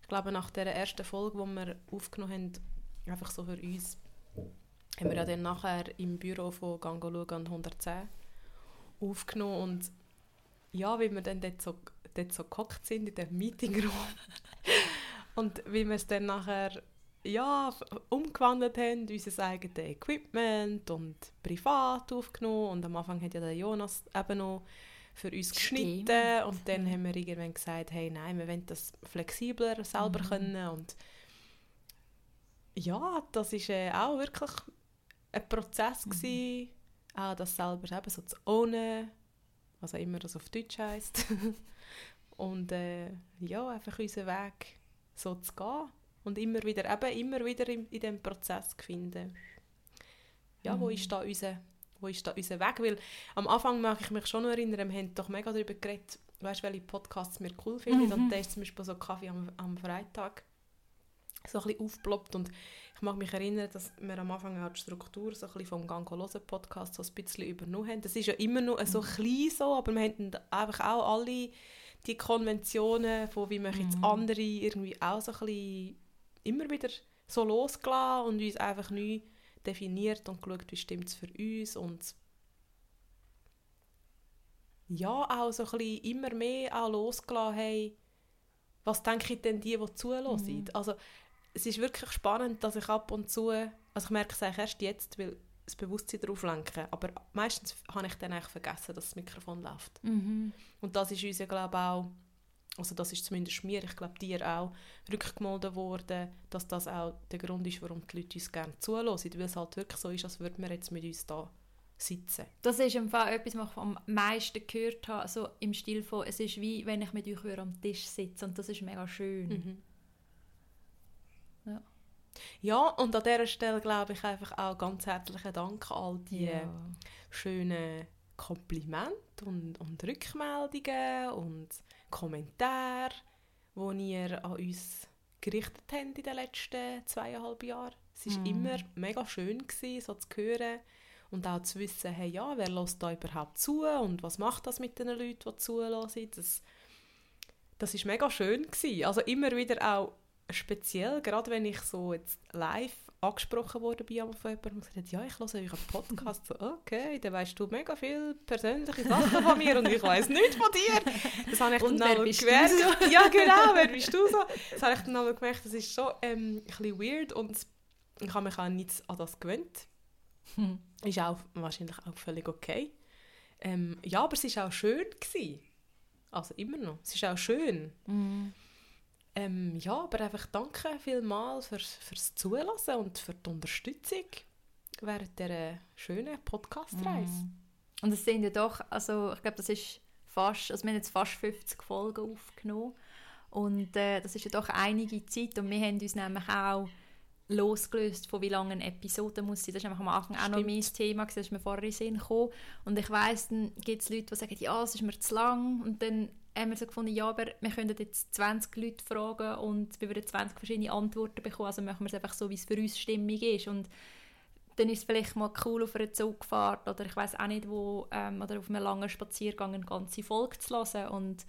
Ich glaube, nach der ersten Folge, die wir aufgenommen haben, einfach so für uns, haben wir ja dann nachher im Büro von Gango und 110 aufgenommen und ja, wie wir dann dort so, dort so gehockt sind in dem Meetingraum Und wie wir es dann nachher ja, umgewandelt haben, unser eigenes Equipment und privat aufgenommen. Und am Anfang hat ja der Jonas eben noch für uns geschnitten Stimmt. und dann haben wir irgendwann gesagt, hey, nein, wir wollen das flexibler selber mhm. können und ja, das war äh, auch wirklich ein Prozess mhm. gewesen, auch das selber eben so zu ownen, was auch immer das auf Deutsch heisst. und äh, ja, einfach unseren Weg so zu gehen und immer wieder, eben immer wieder in, in diesem Prozess finden. Ja, mhm. wo ist da unser wo ist da unser Weg? Weil am Anfang mag ich mich schon noch erinnern, wir haben doch mega darüber geredet, weißt, welche Podcasts wir cool finden. Mhm. Und da ist zum Beispiel so Kaffee am, am Freitag so ein bisschen aufgeploppt und ich mag mich erinnern, dass wir am Anfang auch die Struktur so ein bisschen vom Gang hören Podcast so ein bisschen übernommen haben. Das ist ja immer noch so mhm. klein so, aber wir haben einfach auch alle die Konventionen von wie man jetzt mhm. andere irgendwie auch so ein bisschen immer wieder so losgelassen und uns einfach neu definiert und geschaut, wie stimmt es für uns und ja, auch so ein bisschen immer mehr auch losgelassen haben, was denke ich denn die, die zulassen? Mhm. Also es ist wirklich spannend, dass ich ab und zu, also ich merke es eigentlich erst jetzt, weil das Bewusstsein darauf lenken, aber meistens habe ich dann eigentlich vergessen, dass das Mikrofon läuft. Mhm. Und das ist uns ja, glaube ich, auch, also das ist zumindest mir, ich glaube dir auch, rückgemeldet worden, dass das auch der Grund ist, warum die Leute uns gerne zulassen, weil es halt wirklich so ist, als würden wir jetzt mit uns da sitzen. Das ist im Fall etwas, was ich am meisten gehört habe, also im Stil von, es ist wie, wenn ich mit euch am Tisch sitze und das ist mega schön. Mhm. Ja. Ja, und an dieser Stelle glaube ich einfach auch ganz herzlichen Dank an all die ja. schönen Komplimente und, und Rückmeldungen und Kommentare, die ihr an uns gerichtet habt in den letzten zweieinhalb Jahren. Es war mm. immer mega schön, gewesen, so zu hören und auch zu wissen, hey, ja, wer lässt da überhaupt zu und was macht das mit den Leuten, die zulassen. Das, das ist mega schön gewesen. Also immer wieder auch speziell, gerade wenn ich so jetzt live angesprochen wurde bei jemandem von jemandem und gesagt ja, ich höre euren Podcast. So, okay, dann weißt du mega viel persönliche Sachen von mir und ich weiß nichts von dir. Das habe ich und dann auch gemerkt. So? Ja, genau, wer bist du so? Das habe ich dann auch gemerkt, das ist schon ähm, ein bisschen weird und ich habe mich auch nicht an das gewöhnt. Hm. Ist auch wahrscheinlich auch völlig okay. Ähm, ja, aber es war auch schön. Gewesen. Also immer noch. Es ist auch schön. Mm. Ähm, ja, aber einfach danke vielmals für, fürs Zulassen und für die Unterstützung während dieser schönen Podcast-Reise. Mm. Und es sind ja doch, also ich glaube, das ist fast, also wir haben jetzt fast 50 Folgen aufgenommen und äh, das ist ja doch einige Zeit und wir haben uns nämlich auch losgelöst von wie lange eine Episode muss sein. Das war am Anfang Stimmt. auch noch mein Thema, das ist mir vorher in Sinn gekommen. Und ich weiss, dann gibt es Leute, die sagen, ja, es ist mir zu lang und dann haben wir so gefunden, ja, aber wir können jetzt 20 Leute fragen und wir würden 20 verschiedene Antworten bekommen, also machen wir es einfach so, wie es für uns stimmig ist. Und dann ist es vielleicht mal cool auf einer Zugfahrt oder ich weiß auch nicht wo, ähm, oder auf einem langen Spaziergang eine ganze Folge zu hören. Und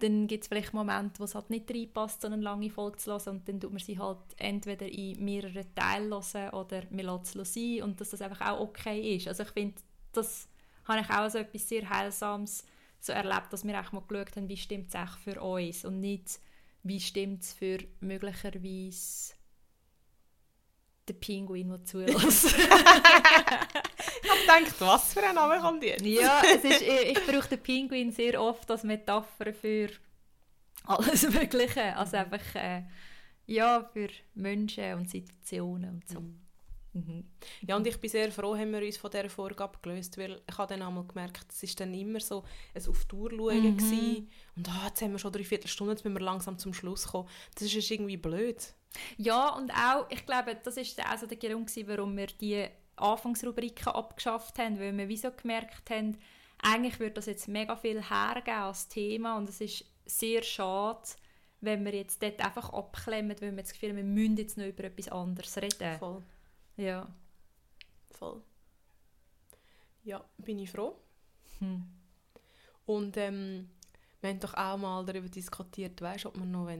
dann gibt es vielleicht Momente, wo es halt nicht reinpasst, so eine lange Folge zu hören. Und dann tut man sie halt entweder in mehreren Teilen hören oder man lässt es sein. Und dass das einfach auch okay ist. Also ich finde, das habe ich auch so etwas sehr Heilsames so erlebt, dass wir auch mal geschaut haben, wie stimmt es auch für uns und nicht, wie stimmt es für möglicherweise den Pinguin, der zulässt. ich habe gedacht, was für ein Name kommt jetzt? ja, es ist, ich, ich brauche den Pinguin sehr oft als Metapher für alles Mögliche. Also einfach äh, ja, für Menschen und Situationen und so. Mhm. Mhm. Ja, und ich bin sehr froh, haben wir uns von dieser Vorgabe gelöst, weil ich habe dann einmal gemerkt, es war dann immer so ein auf Tour schauen mhm. und ah, jetzt haben wir schon drei Viertelstunden, jetzt müssen wir langsam zum Schluss kommen. Das ist irgendwie blöd. Ja, und auch, ich glaube, das war auch so der Grund, warum wir die Anfangsrubriken abgeschafft haben, weil wir wie so gemerkt haben, eigentlich würde das jetzt mega viel hergeben als Thema und es ist sehr schade, wenn wir jetzt dort einfach abklemmen, weil wir das Gefühl haben, wir müssen jetzt noch über etwas anderes reden. Voll. Ja. Voll. Ja, bin ich froh. Hm. Und ähm, wir haben doch auch mal darüber diskutiert, weißt, ob wir noch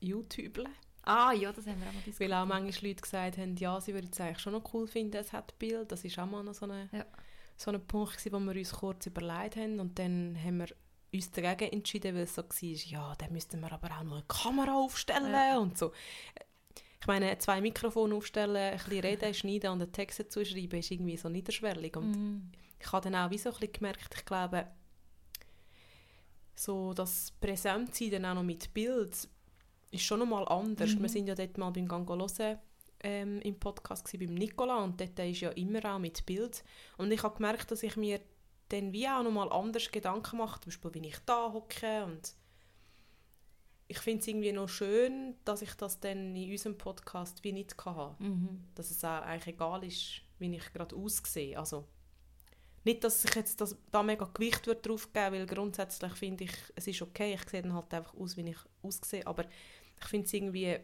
YouTube wollen. Ah ja, das haben wir auch mal diskutiert. Weil auch manche Leute gesagt haben, ja, sie würden es eigentlich schon noch cool finden, es hat Bild. Das ist auch mal noch so, eine, ja. so ein Punkt gewesen, wo wir uns kurz überlegt haben. Und dann haben wir uns dagegen entschieden, weil es so war, ja, dann müssten wir aber auch noch eine Kamera aufstellen ja. und so. Ich meine, zwei Mikrofone aufstellen, ein bisschen reden, schneiden und einen Text dazu schreiben, ist irgendwie so niederschwellig. Und mm. ich habe dann auch wie so ein bisschen gemerkt, ich glaube, so das Präsentsein dann auch noch mit Bild ist schon nochmal anders. Mhm. Wir sind ja dort mal beim Gang hören, ähm, im Podcast gewesen, beim Nicola und dort ist ja immer auch mit Bild. Und ich habe gemerkt, dass ich mir dann wie auch nochmal anders Gedanken mache, zum Beispiel, wie ich da hocke und ich finde es irgendwie noch schön, dass ich das dann in unserem Podcast wie nicht hatte. Mhm. Dass es auch eigentlich egal ist, wie ich gerade aussehe. Also, nicht, dass ich jetzt das, da mega Gewicht wird drauf geben weil grundsätzlich finde ich, es ist okay, ich sehe dann halt einfach aus, wie ich aussehe, aber ich finde es irgendwie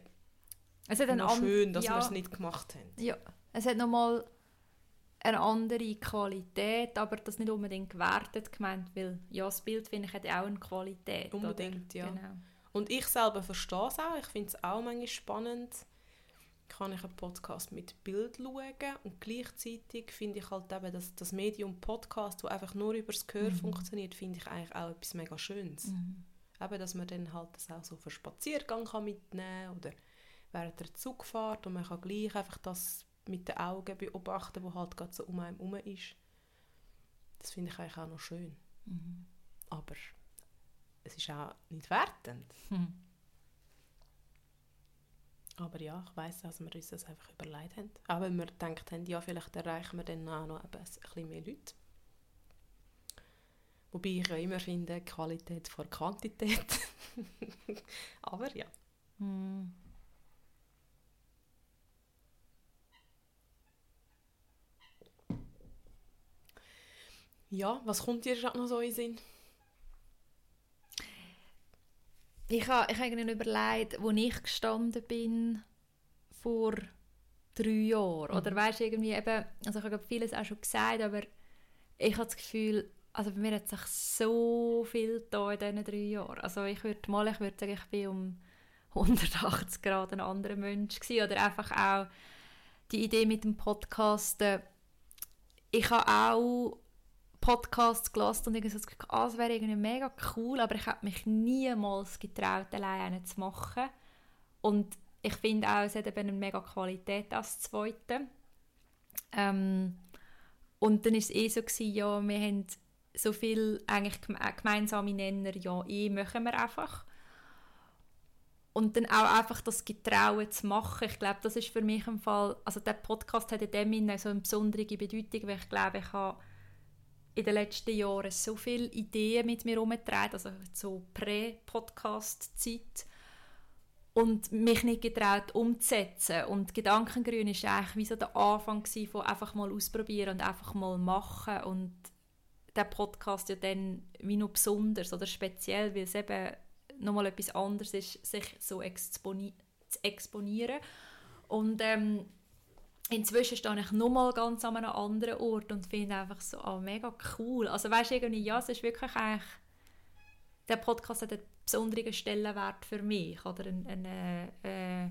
es hat noch schön, dass ja, wir es nicht gemacht haben. Ja, es hat nochmal eine andere Qualität, aber das nicht unbedingt gewertet gemeint, weil ja, das Bild, finde ich, hat auch eine Qualität. Unbedingt, oder? ja. Genau. Und ich selber verstehe es auch, ich finde es auch manchmal spannend, kann ich einen Podcast mit Bild schauen und gleichzeitig finde ich halt eben, dass das Medium Podcast, wo einfach nur über das Gehör mhm. funktioniert, finde ich eigentlich auch etwas mega Schönes. Mhm. Eben, dass man dann halt das auch so für Spaziergang kann mitnehmen oder während der Zugfahrt und man kann gleich einfach das mit den Augen beobachten, wo halt gerade so um einen herum ist. Das finde ich eigentlich auch noch schön. Mhm. Aber es ist auch nicht wertend. Mhm. Aber ja, ich weiss, dass wir uns das einfach überlegt haben. Auch wenn wir gedacht haben, ja, vielleicht erreichen wir dann auch noch ein bisschen mehr Leute. Wobei ich ja immer finde, Qualität vor Quantität. Aber ja. Mm. Ja, was kommt dir noch so in den Sinn? Ich habe ich hab überlegt, wo ich gestanden bin vor drei Jahren. Mhm. Oder weißt irgendwie eben, also ich habe vieles auch schon gesagt, aber ich habe das Gefühl, also bei mir hat sich so viel da in diesen drei Jahren. Also ich würde mal, ich würde sagen, ich bin um 180 Grad ein anderer Mensch gewesen. Oder einfach auch die Idee mit dem Podcasten. Ich habe auch Podcasts gelassen und irgendwie so das Gefühl, ah, das wäre irgendwie mega cool, aber ich habe mich niemals getraut, alleine zu machen. Und ich finde auch, es hat eben eine mega Qualität als Zweite. Ähm, und dann war es eh so, gewesen, ja, wir haben so viel eigentlich äh, gemeinsame Nenner, ja, eh machen wir einfach. Und dann auch einfach das Getrauen zu machen. Ich glaube, das ist für mich im Fall, also der Podcast hat in dem Sinne so eine besondere Bedeutung, weil ich glaube, ich habe in den letzten Jahren so viele Ideen mit mir herumgetragen, also so Prä-Podcast-Zeit und mich nicht getraut umzusetzen. Und Gedankengrün war eigentlich wie so der Anfang von einfach mal ausprobieren und einfach mal machen und der Podcast ja dann wie noch besonders oder speziell, weil es eben nochmal etwas anderes ist, sich so exponi zu exponieren. Und ähm, inzwischen stehe ich nochmal ganz an einem anderen Ort und finde einfach so, oh, mega cool. Also weißt du, irgendwie, ja, es ist wirklich eigentlich, der Podcast hat einen besonderen Stellenwert für mich oder eine, eine, eine äh,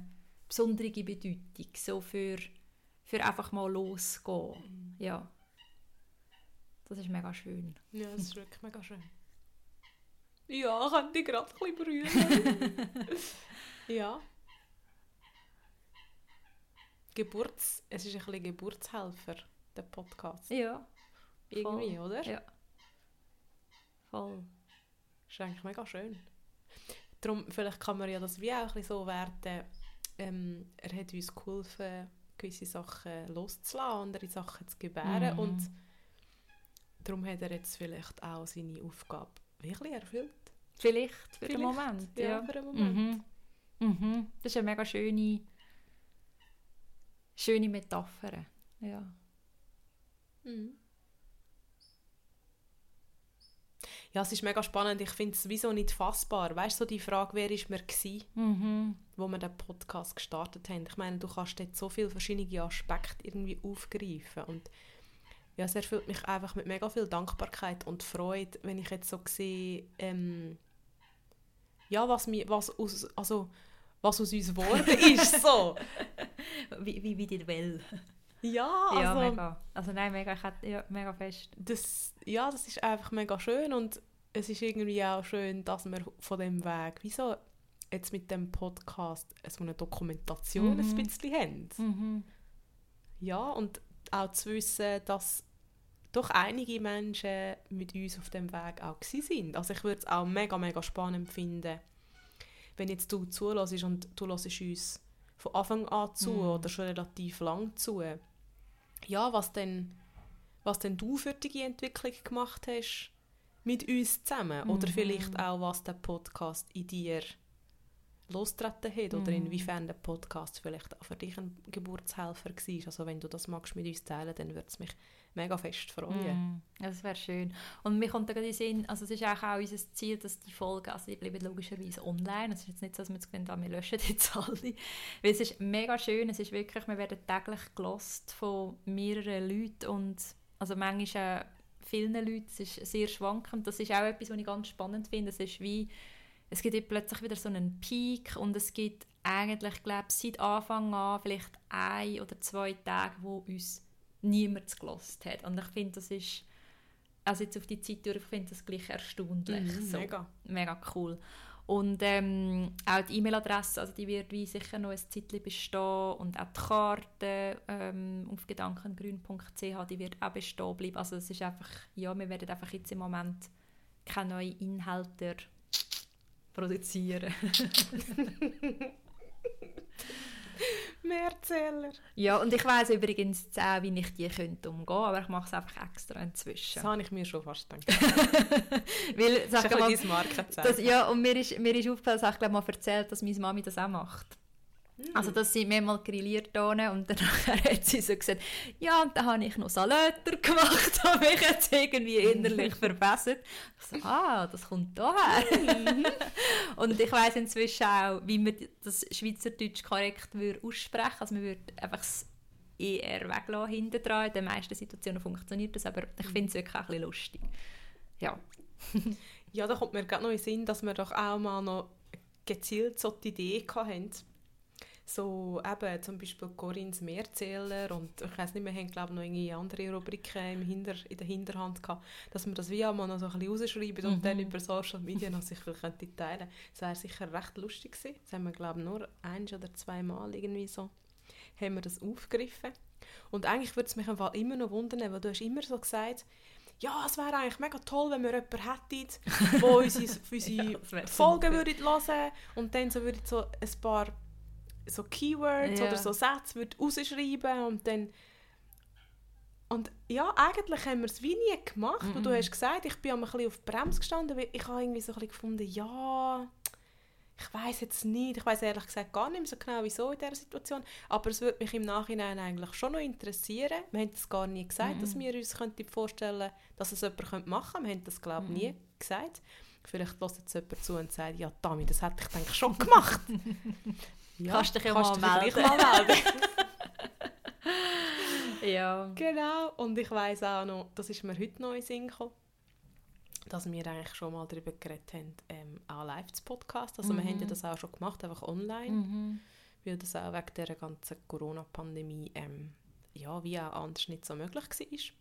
besondere Bedeutung, so für, für einfach mal losgehen. Ja. Das ist mega schön. Ja, das ist wirklich mega schön. Ja, ich kann dich gerade ein bisschen berühren. ja. Geburts... Es ist ein bisschen Geburtshelfer, der Podcast. Ja. Irgendwie, oder? Ja. Voll. Das ist eigentlich mega schön. Darum, vielleicht kann man ja das wie auch ein bisschen so werten, ähm, er hat uns geholfen, gewisse Sachen loszulassen, andere Sachen zu gebären mhm. und Darum hat er jetzt vielleicht auch seine Aufgabe wirklich erfüllt. Vielleicht, für vielleicht. den Moment. Ja, ja, für den Moment. Mhm. Mhm. Das ist eine mega schöne, schöne Metapher. Ja. Mhm. Ja, es ist mega spannend. Ich finde es sowieso nicht fassbar. Weißt du, so die Frage, wer ist mir gsi, mhm. wo wir den Podcast gestartet haben. Ich meine, du kannst dort so viele verschiedene Aspekte irgendwie aufgreifen und ja, es erfüllt mich einfach mit mega viel Dankbarkeit und Freude, wenn ich jetzt so sehe, ähm, ja, was, mir, was, aus, also, was aus uns geworden ist. So. Wie, wie, wie die Welle. Ja, also, ja, mega. Also nein, mega, ich hatte, ja, mega fest. Das, ja, das ist einfach mega schön und es ist irgendwie auch schön, dass wir von dem Weg, wieso jetzt mit dem Podcast so eine Dokumentation Mhm. ein bisschen haben. Mhm. Ja, und auch zu wissen, dass doch einige Menschen mit uns auf dem Weg auch sind. Also ich würde es auch mega, mega spannend finden, wenn jetzt du zulässt und du hörst uns von Anfang an zu Mhm. oder schon relativ lang zu. Ja, was denn, was denn du für die Entwicklung gemacht hast mit uns zusammen oder Mhm. vielleicht auch, was der Podcast in dir losgetreten hat oder Mhm. inwiefern der Podcast vielleicht auch für dich ein Geburtshelfer war. Also wenn du das magst mit uns teilen, dann würde es mich mega fest freuen. Mm, das wäre schön. Und mir kommt da gerade in Sinn, also es ist auch, unser Ziel, dass die Folgen, also die bleiben logischerweise online. Es ist jetzt nicht so, dass wir jetzt ah, wir löschen jetzt alle. Weil es ist mega schön, es ist wirklich, wir werden täglich gelost von mehreren Leuten und also manchmal vielen Leuten, es ist sehr schwankend. Das ist auch etwas, was ich ganz spannend finde. Es ist wie, es gibt plötzlich wieder so einen Peak und es gibt eigentlich, glaube ich, seit Anfang an vielleicht ein oder zwei Tage, wo uns niemand gelost hat. Und ich finde, das ist, also jetzt auf die Zeit durch, ich finde das gleich erstaunlich. Mhm, so. Mega. Mega cool. Und ähm, auch die E-Mail-Adresse, also die wird wie sicher noch ein Zeitchen bestehen und auch die Karte ähm, auf gedankengrün.ch, die wird auch bestehen bleiben. Also es ist einfach, ja, wir werden einfach jetzt im Moment keine neuen Inhalte produzieren. Mehrzähler. ja, und ich weiß übrigens auch, wie ich die könnte umgehen, aber ich mache es einfach extra inzwischen. Das habe ich mir schon fast gedacht. Weil, Das ist ein mal, das, ja, und mir ist, mir ist aufgefallen, das habe ich glaube mal erzählt, dass meine Mami das auch macht. Also, dass sie mehrmal grilliert hier und dann hat sie so gesagt, ja, und dann habe ich noch Salöter gemacht, habe mich jetzt irgendwie innerlich verbessert. Ich so, ah, das kommt daher. und ich weiss inzwischen auch, wie man das Schweizerdeutsch korrekt würde aussprechen Also, man würde einfach das ER weglassen hinten dran. In den meisten Situationen funktioniert das, aber ich finde es wirklich auch ein bisschen lustig. Ja. Ja, da kommt mir gerade noch in den Sinn, dass wir doch auch mal noch gezielt so die Idee hatten. So eben zum Beispiel Corinnes Mehrzähler und ich weiß nicht, wir haben glaube noch irgendwie andere Rubriken im Hinter, in der Hinterhand gehabt, dass wir das wie mal noch so ein bisschen rausschreiben und Mhm. dann über Social Media noch sicher könnte teilen. Das wäre sicher recht lustig gewesen. Das haben wir glaube nur eins oder zweimal irgendwie so haben wir das aufgegriffen. Und eigentlich würde es mich im Fall immer noch wundern, weil du hast immer so gesagt, ja, es wäre eigentlich mega toll, wenn wir jemanden hätten, der unsere, unsere Ja, Folgen würde hören und dann so würde so ein paar so Keywords Ja. oder so Sätze würde rausschreiben und dann und ja, eigentlich haben wir es wie nie gemacht. Und du Mhm. hast gesagt, ich bin ein bisschen auf die Bremse gestanden, weil ich habe irgendwie so ein bisschen gefunden, ja, ich weiß jetzt nicht, ich weiß ehrlich gesagt gar nicht mehr so genau, wieso in dieser Situation, aber es würde mich im Nachhinein eigentlich schon noch interessieren. Wir haben es gar nie gesagt, dass Mhm. wir uns könnten vorstellen dass es jemand machen könnte. Wir haben das, glaube ich, Mhm. nie gesagt. Vielleicht hört jetzt jemand zu und sagt, ja, Tami, das hätte ich denke schon gemacht. ja, Kannst dich ja kannst mal dich melden. mal melden. Ja. Genau, und ich weiß auch noch, das ist mir heute noch in Sinn gekommen, dass wir eigentlich schon mal darüber geredet haben, ähm, auch live zu Podcast. Also wir Mhm. haben ja das auch schon gemacht, einfach online, Mhm. weil das auch wegen der ganzen Corona-Pandemie ähm, ja, wie auch anders nicht so möglich war.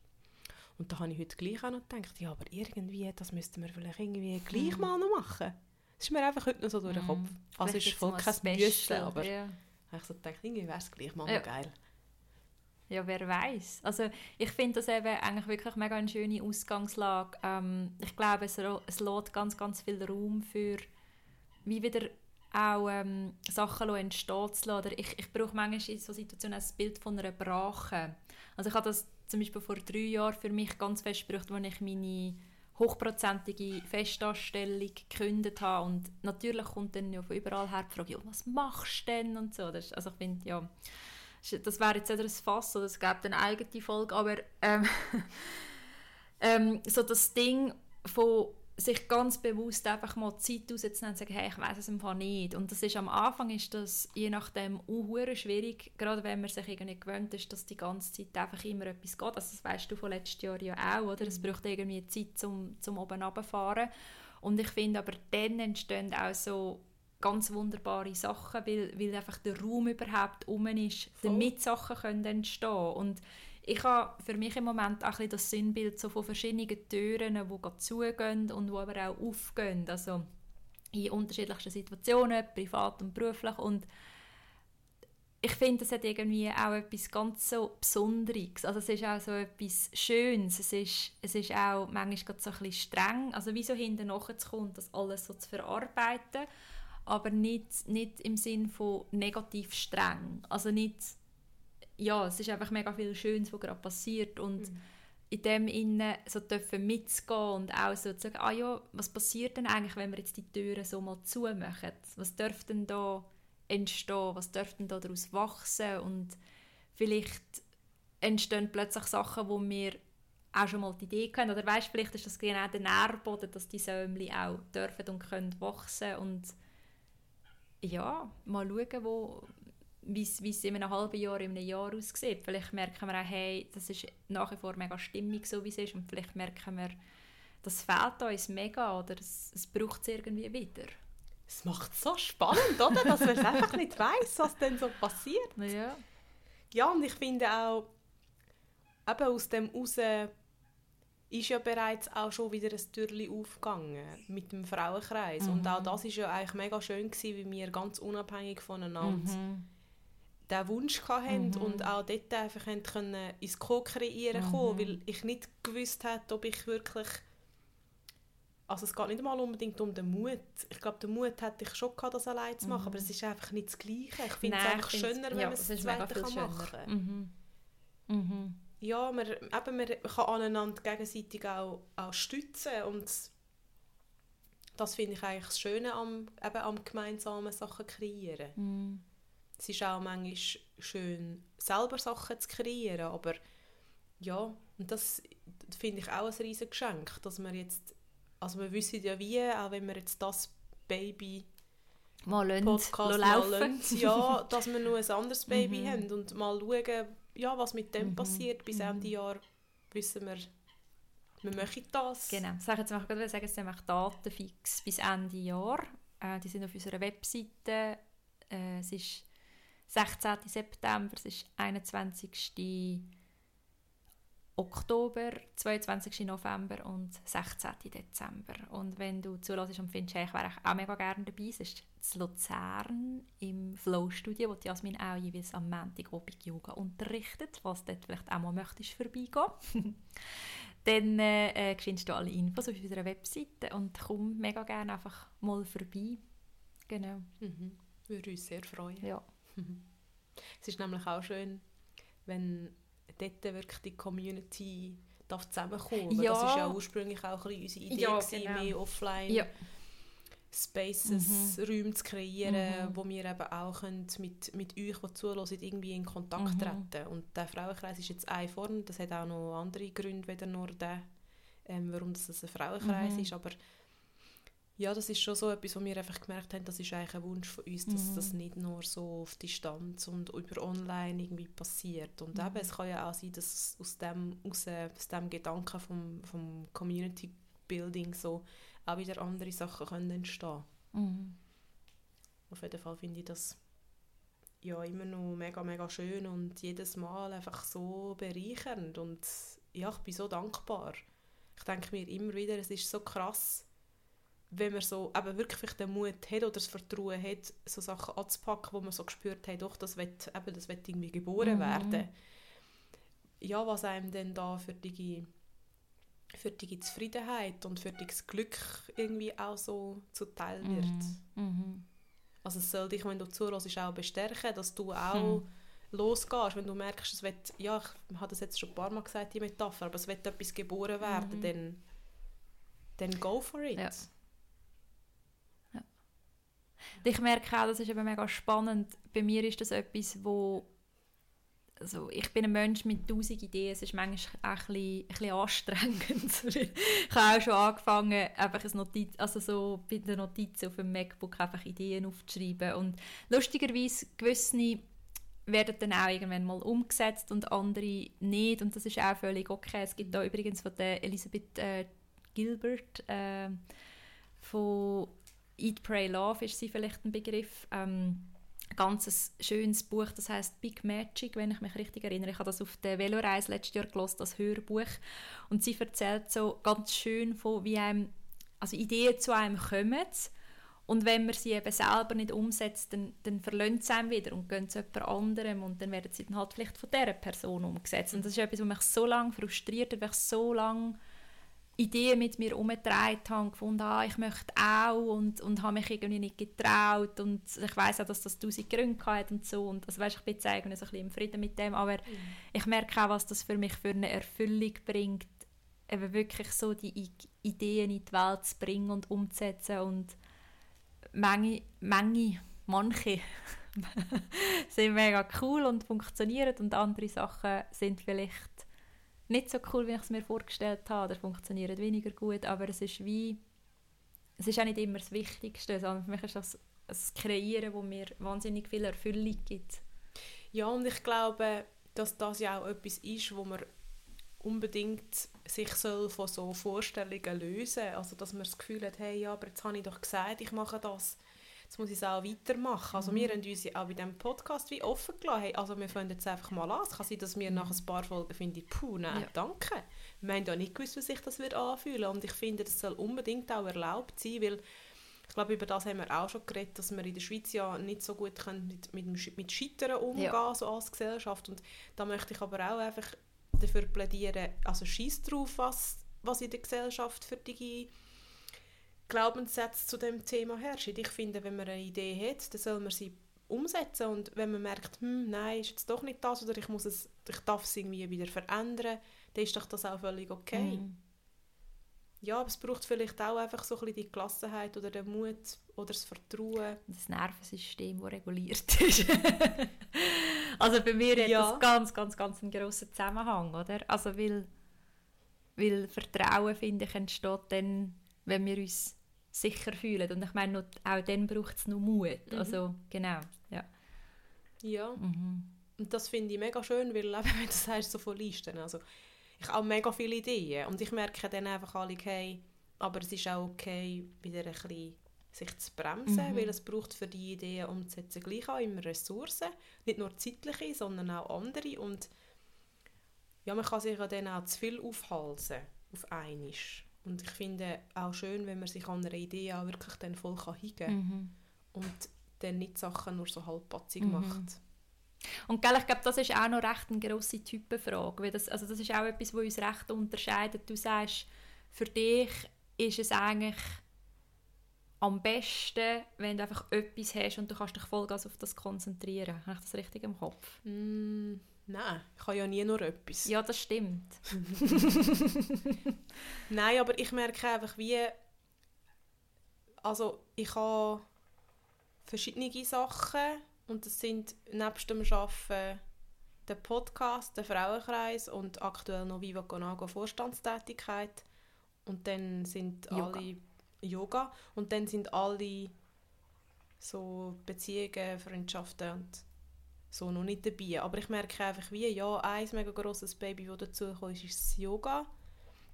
Und da habe ich heute gleich auch noch gedacht, ja, aber irgendwie, das müssten wir vielleicht irgendwie gleich Mhm. mal noch machen. Das ist mir einfach heute noch so durch den Mhm. Kopf. Also Vielleicht es ist voll kein das Müssen, aber Ja. ich so gedacht, irgendwie wäre es gleich mal Ja. noch geil. Ja, wer weiß. Also ich finde das eben eigentlich wirklich mega eine schöne Ausgangslage. Ähm, ich glaube, es, es lässt ganz, ganz viel Raum für wie wieder auch ähm, Sachen entstehen zu lassen. Oder ich, ich brauche manchmal in so Situationen ein Bild von einer Brache. Also ich habe das zum Beispiel vor drei Jahren für mich ganz fest gebraucht, als ich meine hochprozentige Festanstellung gekündigt habe. Und natürlich kommt dann ja von überall her die Frage, ja, was machst du denn? Und so. Das also ich finde, ja, das wäre jetzt ein Fass oder es gäbe eine eigene Folge, aber ähm, ähm, so das Ding von sich ganz bewusst einfach mal Zeit rauszunehmen und sagen, hey, ich weiß es im Fall nicht. Und das ist am Anfang ist das je nachdem auch schwierig, gerade wenn man sich irgendwie gewöhnt ist, dass die ganze Zeit einfach immer etwas geht. Also das weißt du von letztes Jahr ja auch, oder? Es braucht irgendwie Zeit zum, zum oben runterfahren. Und ich finde aber dann entstehen auch so ganz wunderbare Sachen, weil, weil einfach der Raum überhaupt um ist, Voll. damit Sachen können entstehen Und ich habe für mich im Moment auch ein das Sinnbild so von verschiedenen Türen, die zugehen und die aber auch aufgehen. Also in unterschiedlichsten Situationen, privat und beruflich. Und ich finde, es hat irgendwie auch etwas ganz so Besonderes. Also es ist auch so etwas Schönes. Es ist, es ist auch manchmal so ein bisschen streng. Also wie so hinten nachzukommen, das alles so zu verarbeiten, aber nicht, nicht im Sinn von negativ streng. Also nicht, ja, es ist einfach mega viel Schönes, was gerade passiert und mhm. in dem Innen so dürfen mitzugehen und auch so zu sagen, ah ja, was passiert denn eigentlich, wenn wir jetzt die Türen so mal zumachen? Was dürfte denn da entstehen, was dürfte da daraus wachsen und vielleicht entstehen plötzlich Sachen, wo wir auch schon mal die Idee haben oder weißt, vielleicht ist das genau der Nährboden, dass die Säumli auch dürfen und können wachsen und ja, mal schauen, wo wie es in einem halben Jahr, in einem Jahr aussieht. Vielleicht merken wir auch, hey, das ist nach wie vor mega stimmig, so wie es ist und vielleicht merken wir, das fehlt uns mega oder es, es braucht es irgendwie wieder. Es macht es so spannend, oder? Dass man es einfach nicht weiß, was denn so passiert. Ja. Ja, und ich finde auch, eben aus dem raus ist ja bereits auch schon wieder ein Türchen aufgegangen mit dem Frauenkreis. Mhm. Und auch das war ja eigentlich mega schön, gewesen, wie wir ganz unabhängig voneinander mhm. Den Wunsch hatten mhm. und auch dort einfach können ins Co-Kreieren mhm. kommen, weil ich nicht gewusst hätte, ob ich wirklich also es geht nicht einmal unbedingt um den Mut. Ich glaube, den Mut hätte ich schon gehabt, das allein zu machen, mhm. aber es ist einfach nicht das Gleiche. Ich finde es einfach schöner, wenn ja, man es zu zweit machen kann. Mhm. Mhm. Ja, man, eben, man kann aneinander gegenseitig auch, auch stützen und das finde ich eigentlich das Schöne am, eben am gemeinsamen Sachen kreieren. Es ist auch manchmal schön, selber Sachen zu kreieren, aber ja, und das finde ich auch ein riesiges Geschenk, dass man jetzt also wir wissen ja wie, auch wenn wir jetzt das Baby mal Podcast mal lassen, ja, dass wir nur ein anderes Baby mhm. haben und mal schauen, ja, was mit dem mhm. passiert. Bis mhm. Ende Jahr wissen wir, wir möchten das. Genau, sag jetzt ich sagen, es sind Daten fix bis Ende Jahr. Äh, die sind auf unserer Webseite. Äh, es ist 16. September, es ist 21. Oktober, 22. November und 16. Dezember. Und wenn du zulässt und findest, ich wäre auch mega gerne dabei, es ist in Luzern im Flow-Studio, wo Jasmin auch jeweils am Montag Obig Yoga unterrichtet, was dort vielleicht auch mal möchtest vorbeigehen. Dann äh, findest du alle Infos auf unserer Webseite und komm mega gerne einfach mal vorbei. Genau. Mhm. Würde uns sehr freuen. Ja. Es ist nämlich auch schön, wenn dort wirklich die Community darf zusammenkommen ja. Das war ja ursprünglich auch ein unsere Idee, ja, genau. mehr offline ja. Spaces, mhm. Räume zu kreieren, mhm. wo wir eben auch können mit, mit euch, die zuhören, irgendwie in Kontakt mhm. treten Und der Frauenkreis ist jetzt eine Form, das hat auch noch andere Gründe, weder nur der, ähm, warum das ein Frauenkreis mhm. ist, aber ja, das ist schon so etwas, wo wir einfach gemerkt haben, das ist eigentlich ein Wunsch von uns, dass mhm. das nicht nur so auf Distanz und über online irgendwie passiert. Und mhm. eben, es kann ja auch sein, dass aus dem, aus, aus dem Gedanken vom, vom Community Building so auch wieder andere Sachen können entstehen mhm. Auf jeden Fall finde ich das ja immer noch mega, mega schön und jedes Mal einfach so bereichernd und ja, ich bin so dankbar. Ich denke mir immer wieder, es ist so krass, wenn man so eben wirklich den Mut hat oder das Vertrauen hat, so Sachen anzupacken, wo man so gespürt hat, doch, das wird, eben, das wird irgendwie geboren mhm. werden. Ja, was einem denn da für die, für die Zufriedenheit und für das Glück irgendwie auch so zuteil wird. Mhm. mhm. Also es soll dich, wenn du zuhörst, auch bestärken, dass du auch mhm. losgehst, wenn du merkst, es wird, ja, ich habe das jetzt schon ein paar Mal gesagt, die Metapher, aber es wird etwas geboren werden, mhm. dann, dann go for it. Ja. Ich merke auch, das ist eben mega spannend. Bei mir ist das etwas, wo also ich bin ein Mensch mit tausend Ideen, es ist manchmal auch ein bisschen, ein bisschen anstrengend. ich habe auch schon angefangen, einfach ein Notiz, also so bei den Notizen auf dem MacBook einfach Ideen aufzuschreiben und lustigerweise gewisse werden dann auch irgendwann mal umgesetzt und andere nicht und das ist auch völlig okay. Es gibt da übrigens von der Elisabeth äh, Gilbert äh, von Eat, Pray, Love ist sie vielleicht ein Begriff. Ähm, ganz schönes Buch, das heißt Big Magic, wenn ich mich richtig erinnere. Ich habe das auf der Veloreise letztes Jahr gelesen, das Hörbuch. Und sie erzählt so ganz schön von, wie einem, also Ideen zu einem kommen. Und wenn man sie eben selber nicht umsetzt, dann, dann verlöhnt sie einem wieder und gehen zu jemand anderem und dann werden sie dann halt vielleicht von dieser Person umgesetzt. Und das ist etwas, was mich so lange frustriert hat, weil ich so lange Ideen mit mir umgetragen habe, gefunden, ah, ich möchte auch und, und habe mich irgendwie nicht getraut und ich weiß auch, dass das tausend Gründe hat und so und also weißt, ich bin jetzt eigentlich so ein bisschen im Frieden mit dem, aber mhm. ich merke auch, was das für mich für eine Erfüllung bringt, eben wirklich so die Ideen in die Welt zu bringen und umzusetzen und manche, manche, manche sind mega cool und funktionieren und andere Sachen sind vielleicht nicht so cool, wie ich es mir vorgestellt habe, oder funktionieren weniger gut, aber es ist wie, es ist auch nicht immer das Wichtigste, sondern für mich ist das das Kreieren, wo mir wahnsinnig viel Erfüllung gibt. Ja, und ich glaube, dass das ja auch etwas ist, wo man unbedingt sich soll von so Vorstellungen lösen soll. Also, dass man das Gefühl hat, hey, ja, aber jetzt habe ich doch gesagt, ich mache das jetzt muss ich es auch weitermachen. Also mhm. wir haben uns auch bei diesem Podcast wie offen gelassen. Hey, also wir fangen jetzt einfach mal an. Es kann sein, dass wir mhm. nach ein paar Folgen finden, puh, nein, ja. danke. Wir haben ja nicht gewusst, wie sich das wird anfühlen Und ich finde, das soll unbedingt auch erlaubt sein, weil ich glaube, über das haben wir auch schon geredet, dass wir in der Schweiz ja nicht so gut können mit, mit, mit Scheitern umgehen ja. so als Gesellschaft. Und da möchte ich aber auch einfach dafür plädieren, also schieß drauf, was, was in der Gesellschaft für die Glaubenssätze zu dem Thema herrschen. Ich finde, wenn man eine Idee hat, dann soll man sie umsetzen und wenn man merkt, hm, nein, ist jetzt doch nicht das oder ich, muss es, ich darf es irgendwie wieder verändern, dann ist doch das auch völlig okay. Mm. Ja, aber es braucht vielleicht auch einfach so ein bisschen die Gelassenheit oder den Mut oder das Vertrauen. Das Nervensystem, das reguliert ist. also bei mir hat ja. das ganz, ganz, ganz einen grossen Zusammenhang, oder? Also weil, weil Vertrauen, finde ich, entsteht dann, wenn wir uns sicher fühlen. Und ich meine, auch dann braucht es noch Mut. Mhm. Also, genau, ja. Ja, mhm. und das finde ich mega schön, weil eben, wenn du sagst, so von Listen, also ich habe mega viele Ideen und ich merke dann einfach alle, hey, aber es ist auch okay, wieder ein bisschen sich zu bremsen, mhm. weil es braucht für die Ideen umzusetzen gleich auch immer Ressourcen, nicht nur zeitliche, sondern auch andere und ja, man kann sich ja dann auch zu viel aufhalten auf einmal. Und ich finde auch schön, wenn man sich an einer Idee auch wirklich dann voll kann hingeben mhm. und dann nicht Sachen nur so halbpatzig mhm. macht. Und gell, ich glaube, das ist auch noch recht eine grosse Typenfrage. Weil das, also das ist auch etwas, was uns recht unterscheidet. Du sagst, für dich ist es eigentlich am besten, wenn du einfach etwas hast und du kannst dich vollgas auf das konzentrieren. Habe ich das richtig im Kopf? Mm. Nein, ich habe ja nie nur etwas. Ja, das stimmt. Nein, aber ich merke einfach, wie... Also, ich habe verschiedene Sachen und das sind nebst dem Arbeiten der Podcast, der Frauenkreis und aktuell noch Viva Conago Vorstandstätigkeit. Und dann sind Yoga. alle Yoga und dann sind alle so Beziehungen, Freundschaften und so noch nicht dabei. Aber ich merke einfach wie, ja, ein mega grosses Baby, das dazugekommen ist, ist das Yoga.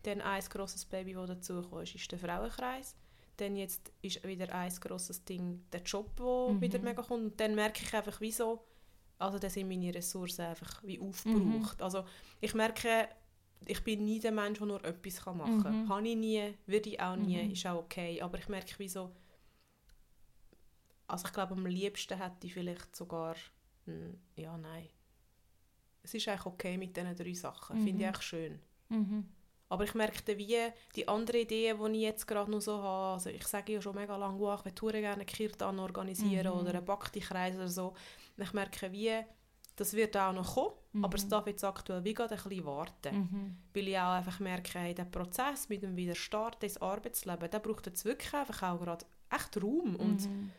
Dann ein grosses Baby, das dazugekommen ist, ist der Frauenkreis. Dann jetzt ist wieder ein grosses Ding der Job, der mhm. wieder mega kommt. Und dann merke ich einfach, wieso, also dann sind meine Ressourcen einfach wie aufgebraucht. Mhm. Also ich merke, ich bin nie der Mensch, der nur etwas machen kann. Mhm. Habe ich nie, würde ich auch nie, mhm. ist auch okay. Aber ich merke, wieso, also ich glaube, am liebsten hätte ich vielleicht sogar ja, nein. Es ist eigentlich okay mit diesen drei Sachen. Mhm. Finde ich echt schön. Mhm. Aber ich merke wie die anderen Ideen, die ich jetzt gerade noch so habe, also ich sage ja schon mega lange, ich würde gerne einen Kirtan organisieren mhm. oder einen Bhakti-Kreis oder so. Und ich merke wie, das wird auch noch kommen, mhm. aber es darf jetzt aktuell wie gerade ein bisschen warten. Mhm. Weil ich auch einfach merke, hey, der Prozess mit dem Wiederstart ins Arbeitsleben, der braucht jetzt wirklich einfach auch gerade echt Raum und mhm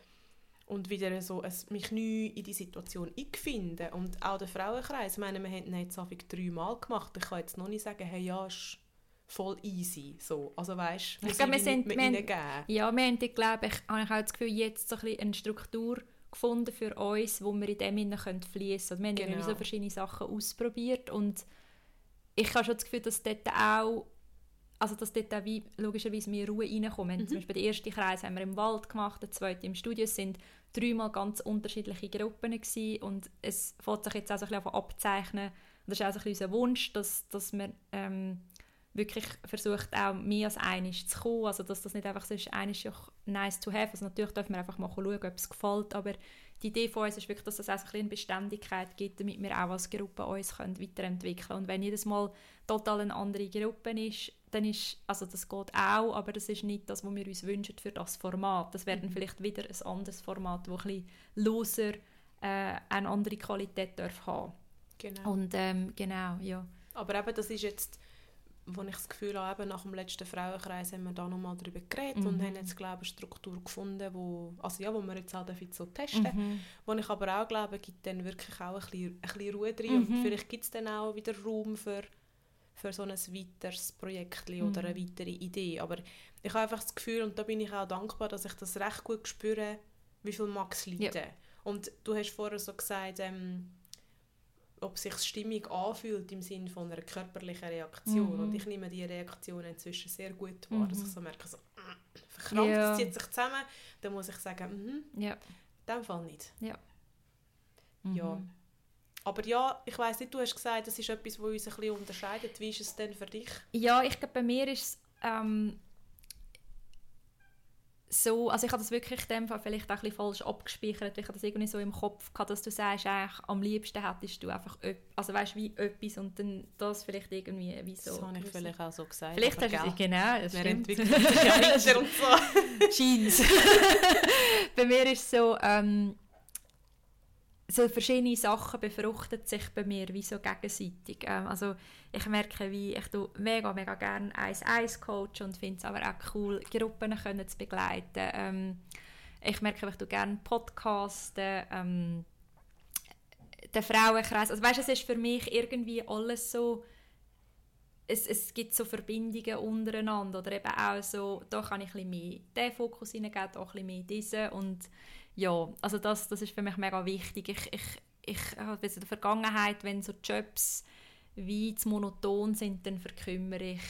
und wieder so ein, mich neu in die Situation einfinden. Und auch der Frauenkreis, ich meine, wir haben jetzt dreimal gemacht. Ich kann jetzt noch nicht sagen, hey, ja, ist voll easy. So. Also weißt, ich glaube, wir sind, wir haben, ja, wir haben, glaube ich, habe ich auch das Gefühl, jetzt so ein eine Struktur gefunden für uns, wo wir in dem hinein fließen können. Wir haben genau. so verschiedene Sachen ausprobiert und ich habe schon das Gefühl, dass dort auch also dass dort auch wie, logischerweise mehr Ruhe reinkommt. Mhm. Zum Beispiel den ersten Kreis haben wir im Wald gemacht, der zweite im Studio. Es sind dreimal ganz unterschiedliche Gruppen gewesen und es fängt sich jetzt auch so ein bisschen abzeichnen. Und das ist auch so ein bisschen unser Wunsch, dass, dass man ähm, wirklich versucht, auch mehr als eines zu kommen. Also dass das nicht einfach so ist, eines ist nice to have. Also natürlich dürfen wir einfach mal schauen, ob es gefällt, aber die Idee von uns ist wirklich, dass es auch ein eine Beständigkeit gibt, damit wir auch als Gruppe uns können weiterentwickeln können. Und wenn jedes Mal total eine andere Gruppe ist, dann ist, also das geht auch, aber das ist nicht das, was wir uns wünschen für das Format. Das wäre dann mhm. vielleicht wieder ein anderes Format, das ein bisschen loser äh, eine andere Qualität darf haben. Genau. Und ähm, genau, ja. Aber eben, das ist jetzt wo ich das Gefühl habe, nach dem letzten Frauenkreis haben wir da nochmal darüber geredet mhm. und haben jetzt, glaube eine Struktur gefunden, wo, also ja, wo wir jetzt halt so testen mhm. Wo ich aber auch glaube, gibt dann wirklich auch ein bisschen, ein bisschen Ruhe drin mhm. und vielleicht gibt es dann auch wieder Raum für, für so ein weiteres Projekt oder eine mhm. weitere Idee. Aber ich habe einfach das Gefühl, und da bin ich auch dankbar, dass ich das recht gut spüre, wie viel Max liegt. Ja. Und du hast vorher so gesagt, ähm, ob sich Stimmung anfühlt im Sinne von einer körperlichen Reaktion. Mhm. Und ich nehme diese Reaktion inzwischen sehr gut wahr, mhm. dass ich so merke, so, äh, verkrampft, ja. es zieht sich zusammen, dann muss ich sagen, mhm, ja. in dem Fall nicht. Ja. Mhm. ja. Aber ja, ich weiss nicht, du hast gesagt, das ist etwas, was uns ein bisschen unterscheidet. Wie ist es denn für dich? Ja, ich glaube, bei mir ist es ähm, so, also ich habe das wirklich in dem Fall vielleicht auch ein bisschen falsch abgespeichert, ich habe das irgendwie so im Kopf gehabt, dass du sagst, eigentlich, am liebsten hättest du einfach, also weißt wie etwas und dann das vielleicht irgendwie wie so. Das habe ich vielleicht auch so gesagt. Vielleicht hast du es, genau, das Wir entwickeln sich ja und so. Scheint Bei mir ist es so, ähm, so verschiedene Sachen befruchten sich bei mir wie so gegenseitig. Ähm, also ich merke, wie ich tu mega, mega gerne 1-1 coach und finde es aber auch cool, Gruppen können zu begleiten. Ähm, ich merke, ich gerne Podcasten, ähm, den Frauenkreis. Also weißt, es ist für mich irgendwie alles so es, es gibt so Verbindungen untereinander oder eben auch so, da kann ich ein bisschen mehr diesen Fokus hineingeben, da ein bisschen mehr diesen und ja, also das, das ist für mich mega wichtig. Ich, ich, ich habe in der Vergangenheit, wenn so Jobs wie zu monoton sind, dann verkümmere ich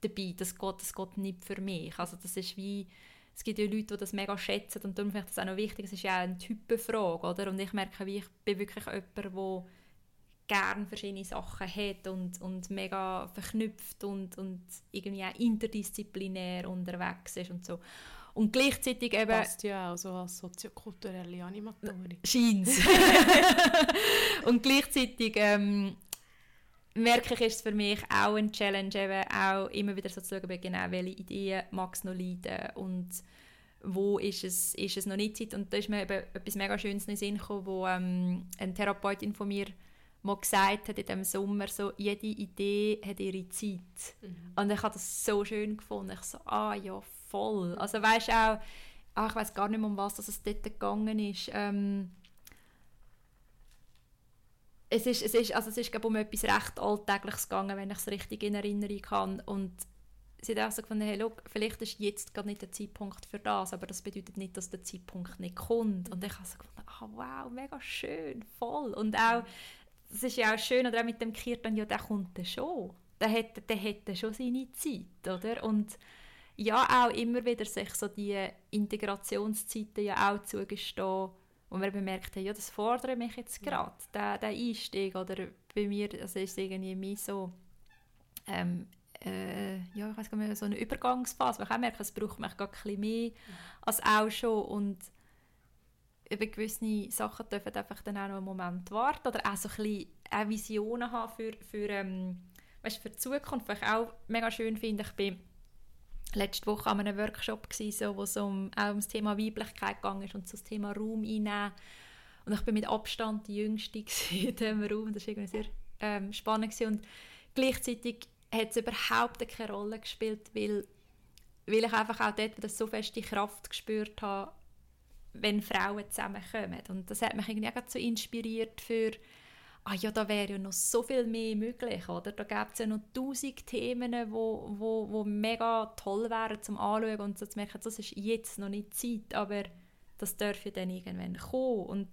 dabei. Das geht, das geht nicht für mich. Also das ist wie, es gibt ja Leute, die das mega schätzen und darum finde ich das auch noch wichtig. Es ist ja auch eine Typenfrage, oder? Und ich merke, wie ich bin wirklich jemand, der gerne verschiedene Sachen hat und, und mega verknüpft und, und irgendwie auch interdisziplinär unterwegs ist und so. Und gleichzeitig eben... Passt ja auch so als soziokulturelle Animatorin. Scheint's. und gleichzeitig ähm, merke ich, ist es für mich auch eine Challenge, eben auch immer wieder so zu schauen, genau, welche Ideen mag es noch leiden und wo ist es, ist es noch nicht Zeit. Und da ist mir eben etwas mega Schönes in den Sinn gekommen, wo ähm, eine Therapeutin von mir mal gesagt hat in diesem Sommer, so, jede Idee hat ihre Zeit. Mhm. Und ich habe das so schön gefunden. Ich so, ah ja, voll. Also weißt auch, ach, ich weiß gar nicht mehr, um was es dort gegangen ist. Ähm, es ist, es ist, also es ist glaube um etwas recht Alltägliches gegangen, wenn ich es richtig in Erinnerung habe. Und sie hat auch so gefunden, hey, look, vielleicht ist jetzt gerade nicht der Zeitpunkt für das, aber das bedeutet nicht, dass der Zeitpunkt nicht kommt. Und ich habe so gefunden, ah, wow, mega schön, voll. Und auch, es ist ja auch schön, oder auch mit dem Kirtan, ja, der kommt dann schon. Der hätte, der hätte schon seine Zeit, oder? Und ja auch immer wieder sich so die Integrationszeiten ja auch zugestehen, wo wir bemerkt haben, ja, das fordert mich jetzt gerade, ja. der, der Einstieg. Oder bei mir also ist es irgendwie mehr so, ähm, äh, ja, ich weiß gar nicht, so eine Übergangsphase, weil ich auch merke, es braucht mich gar ein bisschen mehr als auch schon und über gewisse Sachen dürfen einfach dann auch noch einen Moment warten oder auch so ein bisschen auch Visionen haben für, für, ähm, weißt, für die Zukunft, was ich auch mega schön finde. Ich bin letzte Woche an einem Workshop, gewesen, so, wo es um, auch um das Thema Weiblichkeit ist und so das Thema Raum einnehmen. Und ich bin mit Abstand die Jüngste in diesem Raum. Das war irgendwie sehr ähm, spannend. Gewesen. Und gleichzeitig hat es überhaupt keine Rolle gespielt, weil, weil ich einfach auch dort wieder so fest die Kraft gespürt habe, wenn Frauen zusammenkommen. Und das hat mich irgendwie auch so inspiriert für ah ja, da wäre ja noch so viel mehr möglich, oder? Da gäbe es ja noch tausend Themen, wo, wo, wo mega toll wären zum Anschauen und so zu merken, das ist jetzt noch nicht Zeit, aber das darf ja dann irgendwann kommen und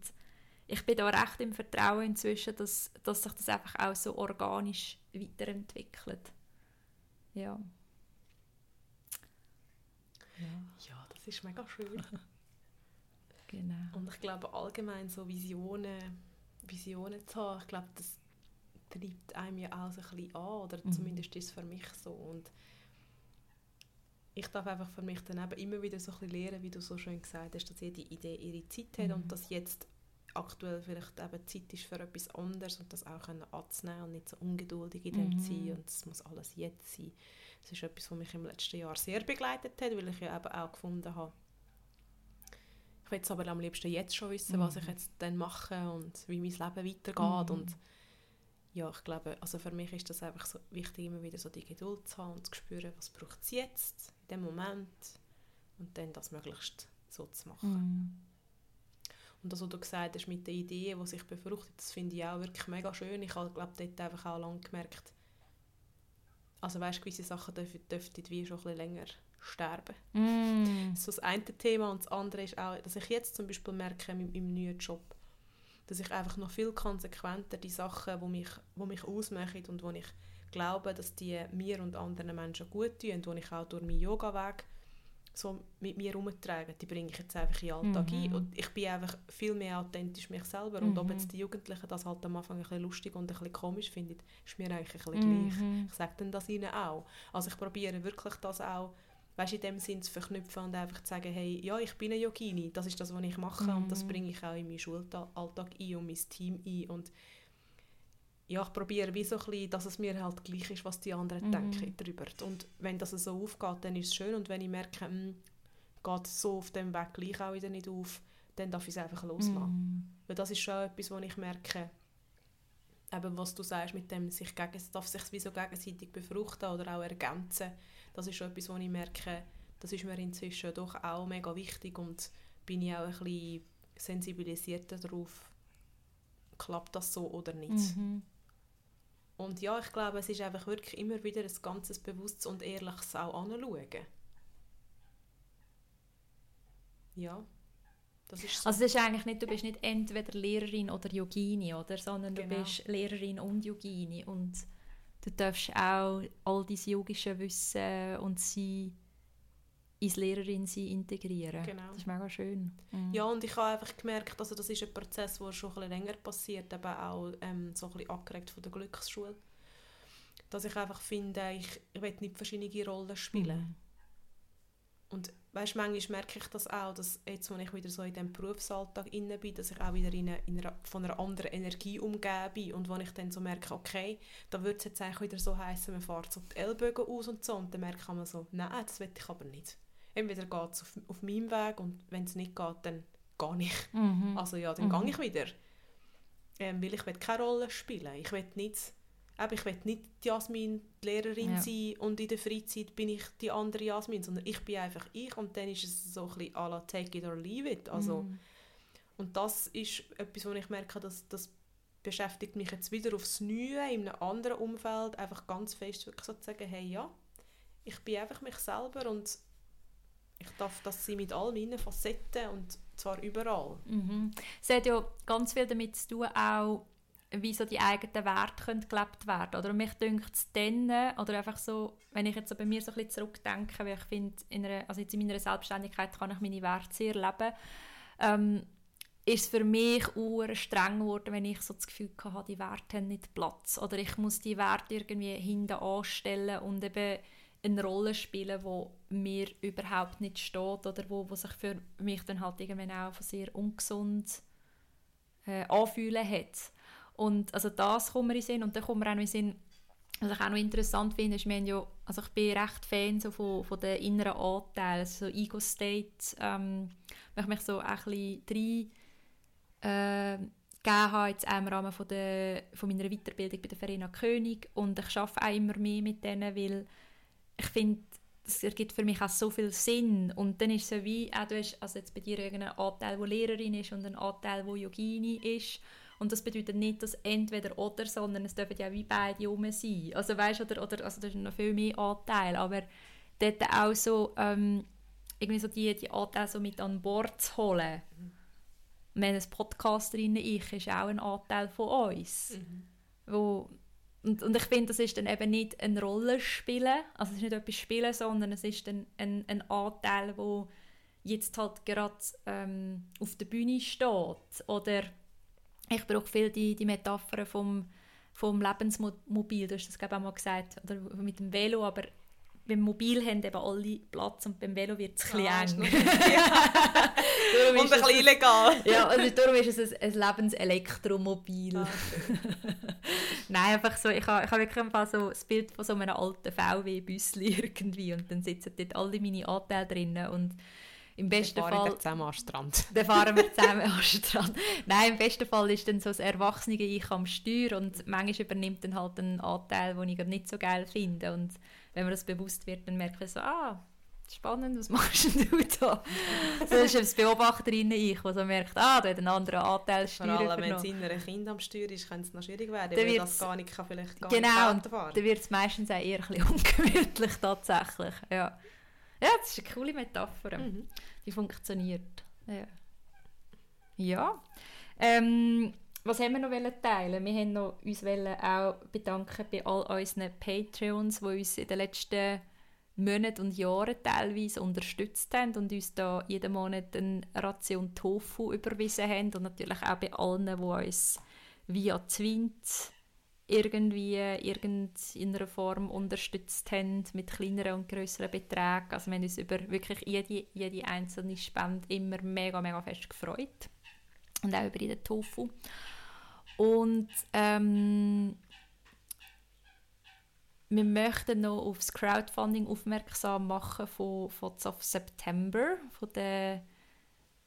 ich bin da recht im Vertrauen inzwischen, dass, dass sich das einfach auch so organisch weiterentwickelt. Ja. Ja. ja, das ist mega schön. genau. Und ich glaube allgemein so Visionen, Visionen zu haben, ich glaube, das treibt einem ja auch so ein bisschen an, oder mhm. zumindest ist es für mich so. Und ich darf einfach für mich dann eben immer wieder so ein bisschen lernen, wie du so schön gesagt hast, dass jede Idee ihre Zeit hat mhm. und dass jetzt aktuell vielleicht eben Zeit ist für etwas anderes und das auch können anzunehmen und nicht so ungeduldig in dem mhm. sein und es muss alles jetzt sein. Das ist etwas, was mich im letzten Jahr sehr begleitet hat, weil ich ja eben auch gefunden habe, ich will aber am liebsten jetzt schon wissen, mhm. was ich jetzt dann mache und wie mein Leben weitergeht mhm. und ja, ich glaube, also für mich ist das einfach so wichtig, immer wieder so die Geduld zu haben und zu spüren, was braucht es jetzt, in dem Moment und dann das möglichst so zu machen. Mhm. Und das, was du gesagt hast mit den Ideen, die sich befruchten, das finde ich auch wirklich mega schön. Ich habe, glaube dort einfach auch lange gemerkt, also weißt, gewisse Sachen dürften wie schon ein bisschen länger sterben. Mm. Das ist so das eine Thema und das andere ist auch, dass ich jetzt zum Beispiel merke in meinem neuen Job, dass ich einfach noch viel konsequenter die Sachen, die mich, die mich ausmachen und wo ich glaube, dass die mir und anderen Menschen gut tun und wo ich auch durch meinen Yoga-Weg so mit mir herumtrage, die bringe ich jetzt einfach in den Alltag mhm. ein und ich bin einfach viel mehr authentisch mich selber mhm. und ob jetzt die Jugendlichen das halt am Anfang ein bisschen lustig und ein bisschen komisch finden, ist mir eigentlich ein bisschen mhm. gleich. Ich sage dann das ihnen auch. Also ich probiere wirklich das auch weißt, in dem Sinn zu verknüpfen und einfach zu sagen, hey, ja, ich bin eine Yogini, das ist das, was ich mache mhm. und das mhm. bringe ich auch in meinen Schulalltag ein und mein Team ein und ja, ich probiere wie so ein bisschen, dass es mir halt gleich ist, was die anderen mhm. denken darüber. Und wenn das so aufgeht, dann ist es schön und wenn ich merke, mh, hm, geht so auf dem Weg gleich auch wieder nicht auf, dann darf ich es einfach loslassen. Mhm. Weil das ist schon etwas, wo ich merke, eben was du sagst, mit dem sich gegen, darf sich wie so gegenseitig befruchten oder auch ergänzen das ist etwas, wo ich merke, das ist mir inzwischen doch auch mega wichtig und bin ich auch ein bisschen sensibilisierter darauf, klappt das so oder nicht. Mhm. Und ja, ich glaube, es ist einfach wirklich immer wieder ein ganzes bewusstes und ehrliches auch anschauen. Ja, das ist so. Also es ist eigentlich nicht, du bist nicht entweder Lehrerin oder Yogini, oder? Sondern genau. du bist Lehrerin und Yogini und du darfst auch all dein yogische Wissen und sein ins Lehrerin sein integrieren. Genau. Das ist mega schön. Mhm. Ja, und ich habe einfach gemerkt, also das ist ein Prozess, der schon ein länger passiert, eben auch ähm, so ein bisschen angeregt von der Glücksschule. Dass ich einfach finde, ich, ich will nicht verschiedene Rollen spielen. Mhm. Und weißt, manchmal merke ich das auch, dass jetzt, wenn ich wieder so in diesem Berufsalltag inne bin, dass ich auch wieder in, eine, in einer, von einer anderen Energie umgeben bin und wenn ich dann so merke, okay, da wird es jetzt eigentlich wieder so heißen, man fährt so die Ellbogen aus und so und dann merke ich so, nein, das will ich aber nicht. Entweder geht es auf, auf meinem Weg und wenn es nicht geht, dann gehe ich. Mhm. Also ja, dann mhm. gehe ich wieder. Ähm, weil ich will keine Rolle spielen. Ich will nicht eben, ich will nicht die Jasmin, die Lehrerin ja. sein und in der Freizeit bin ich die andere Jasmin, sondern ich bin einfach ich und dann ist es so ein bisschen à la take it or leave it. Also, mm. Und das ist etwas, wo ich merke, dass das beschäftigt mich jetzt wieder aufs Neue, in einem anderen Umfeld, einfach ganz fest wirklich so zu sagen, hey ja, ich bin einfach mich selber und ich darf das sein mit all meinen Facetten und zwar überall. Mhm. Es hat ja ganz viel damit zu tun, auch wie so die eigenen Werte können gelebt werden oder mich dünkt es dann, oder einfach so, wenn ich jetzt so bei mir so ein bisschen zurückdenke, weil ich finde, in also jetzt in meiner Selbstständigkeit kann ich meine Werte sehr leben, ähm, ist es für mich streng geworden, wenn ich so das Gefühl hatte, die Werte haben nicht Platz oder ich muss die Werte irgendwie hinten anstellen und eben eine Rolle spielen, wo mir überhaupt nicht steht oder wo, wo sich für mich dann halt irgendwann auch sehr ungesund äh, anfühlen hat. Und also das kommt mir in Sinn. Und dann kommt mir auch noch in Sinn, was ich auch noch interessant finde, ist, ja, also ich bin recht Fan so von, von den inneren Anteilen, also so Ego-State, ähm, wenn ich mich so ein bisschen rein äh, gegeben habe, jetzt auch im Rahmen von, der, von meiner Weiterbildung bei der Verena König. Und ich arbeite auch immer mehr mit denen, weil ich finde, es ergibt für mich auch so viel Sinn. Und dann ist es so wie, auch du hast also jetzt bei dir irgendeinen Anteil, der Lehrerin ist und einen Anteil, der Yogini ist und das bedeutet nicht, dass entweder oder, sondern es dürfen ja wie beide rum sein. Also weißt oder, oder also das ist noch viel mehr Anteil, aber dort auch so ähm, irgendwie so die, die Anteile so mit an Bord zu holen. Mhm. Wenn ein Podcasterin ich ist auch ein Anteil von uns, mhm. wo und, und ich finde, das ist dann eben nicht ein Rollenspielen, also es ist nicht etwas Spielen, sondern es ist dann ein, ein Anteil, wo jetzt halt gerade ähm, auf der Bühne steht. Oder ich brauche viel die, die Metapher vom, vom Lebensmobil, du hast das glaube ich auch mal gesagt, oder mit dem Velo, aber beim Mobil haben eben alle Platz und beim Velo wird es ein Ah, eng. Und ein bisschen illegal. ja, also darum ist es ein, ein Lebenselektromobil. Ah, Nein, einfach so, ich habe ich ha wirklich einfach so das Bild von so einem alten VW-Büssli irgendwie und dann sitzen dort alle meine Anteile drinnen und im besten Dann fahre ich Fall... dann zusammen an den Strand. Dann fahren wir zusammen an den Strand. Nein, im besten Fall ist dann so das erwachsene Ich am Steuer und manchmal übernimmt dann halt einen Anteil, den ich nicht so geil finde. Und wenn mir das bewusst wird, dann merke ich so, ah, spannend, was machst denn du da? so ist das Beobachterinnen-Ich, der so merkt, ah, da hat ein anderer Anteil Vor Steuer allem, wenn es übernommen. in einer Kind am Steuer ist, könnte es noch schwierig werden, Dann weil das gar nicht kann vielleicht gar Genau, nicht fahren. dann wird es meistens auch eher ein bisschen ungemütlich tatsächlich. Ja. Ja, das ist eine coole Metapher. Mhm. Die funktioniert. Ja. ja. Ähm, was haben wir noch teilen? Wir haben noch uns auch bedanken bei all unseren Patreons, die uns in den letzten Monaten und Jahren teilweise unterstützt haben und uns da jeden Monat eine Ration Tofu überwiesen haben und natürlich auch bei allen, die uns via Zwint irgendwie in einer Form unterstützt haben mit kleineren und größeren Beträgen. Also wir haben uns über wirklich jede, jede einzelne Spende immer mega, mega fest gefreut. Und auch über jeden Tofu. Und ähm, wir möchten noch auf das Crowdfunding aufmerksam machen von, von September, von der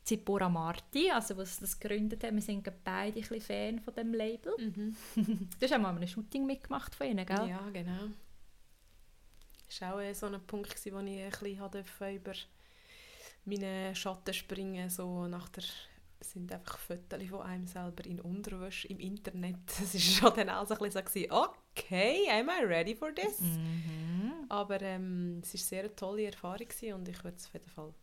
Zipora Marti, also was das gegründet hat. Wir sind beide ein bisschen Fan von dem Label. Mhm. Du hast auch mal ein Shooting mitgemacht von ihnen, gell? Ja, genau. Das war auch äh, so ein Punkt, wo ich ein bisschen über meine Schatten springen so nach der sind einfach Fotos von einem selber in Unterwäsche im Internet. Es war schon dann auch so ein bisschen so, gewesen, okay, am I ready for this? Mhm. Aber ähm, es war sehr eine tolle Erfahrung und ich würde es auf jeden Fall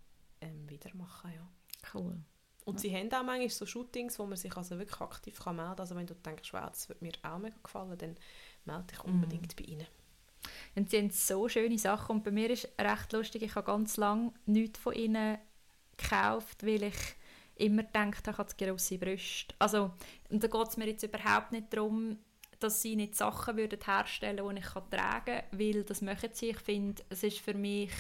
ähm, wieder machen, ja. Cool. Und sie haben auch manchmal so Shootings, wo man sich also wirklich aktiv kann melden kann. Also wenn du denkst, wow, das würde mir auch mega gefallen, dann melde dich unbedingt bei ihnen. Und sie haben so schöne Sachen. Und bei mir ist recht lustig, ich habe ganz lange nichts von ihnen gekauft, weil ich immer gedacht habe, ich habe grosse Brüste. Also, und da geht es mir jetzt überhaupt nicht darum, dass sie nicht Sachen würden herstellen würden, die ich tragen kann, weil das machen sie. Ich finde, es ist für mich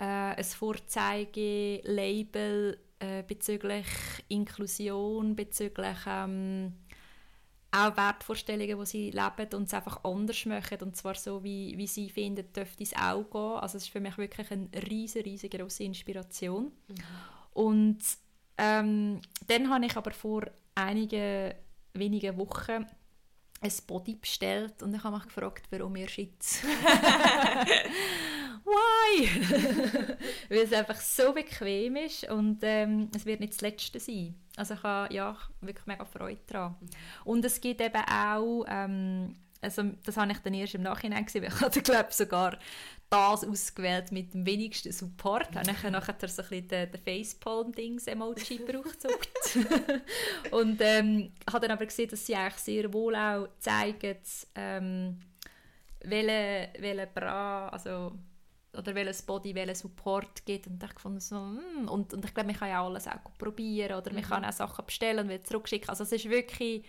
äh, ein Vorzeige-Label äh, bezüglich Inklusion, bezüglich ähm, auch Wertvorstellungen, die sie leben und es einfach anders machen und zwar so, wie, wie sie finden, dürfte es auch gehen. Also es ist für mich wirklich eine riesige, riesige grosse Inspiration. Und ähm, dann habe ich aber vor einigen wenigen Wochen ein Body bestellt und ich habe mich gefragt, warum ihr Schitz. Why? Weil es einfach so bequem ist und ähm, es wird nicht das Letzte sein. Also ich habe ja, wirklich mega Freude daran. Und es gibt eben auch, ähm, also das habe ich dann erst im Nachhinein gesehen, weil ich hatte glaube sogar das ausgewählt mit dem wenigsten Support. Habe ich nachher so ein bisschen den, den Facepalm-Dings-Emoji gebraucht. So. und ähm, habe dann aber gesehen, dass sie eigentlich sehr wohl auch zeigen, ähm, welche, welche Bra, also oder welches Body, welchen Support gibt. Und ich fand so, mm, und, und ich glaube, man kann ja alles auch probieren oder man kann auch Sachen bestellen und wieder zurückschicken, also es ist wirklich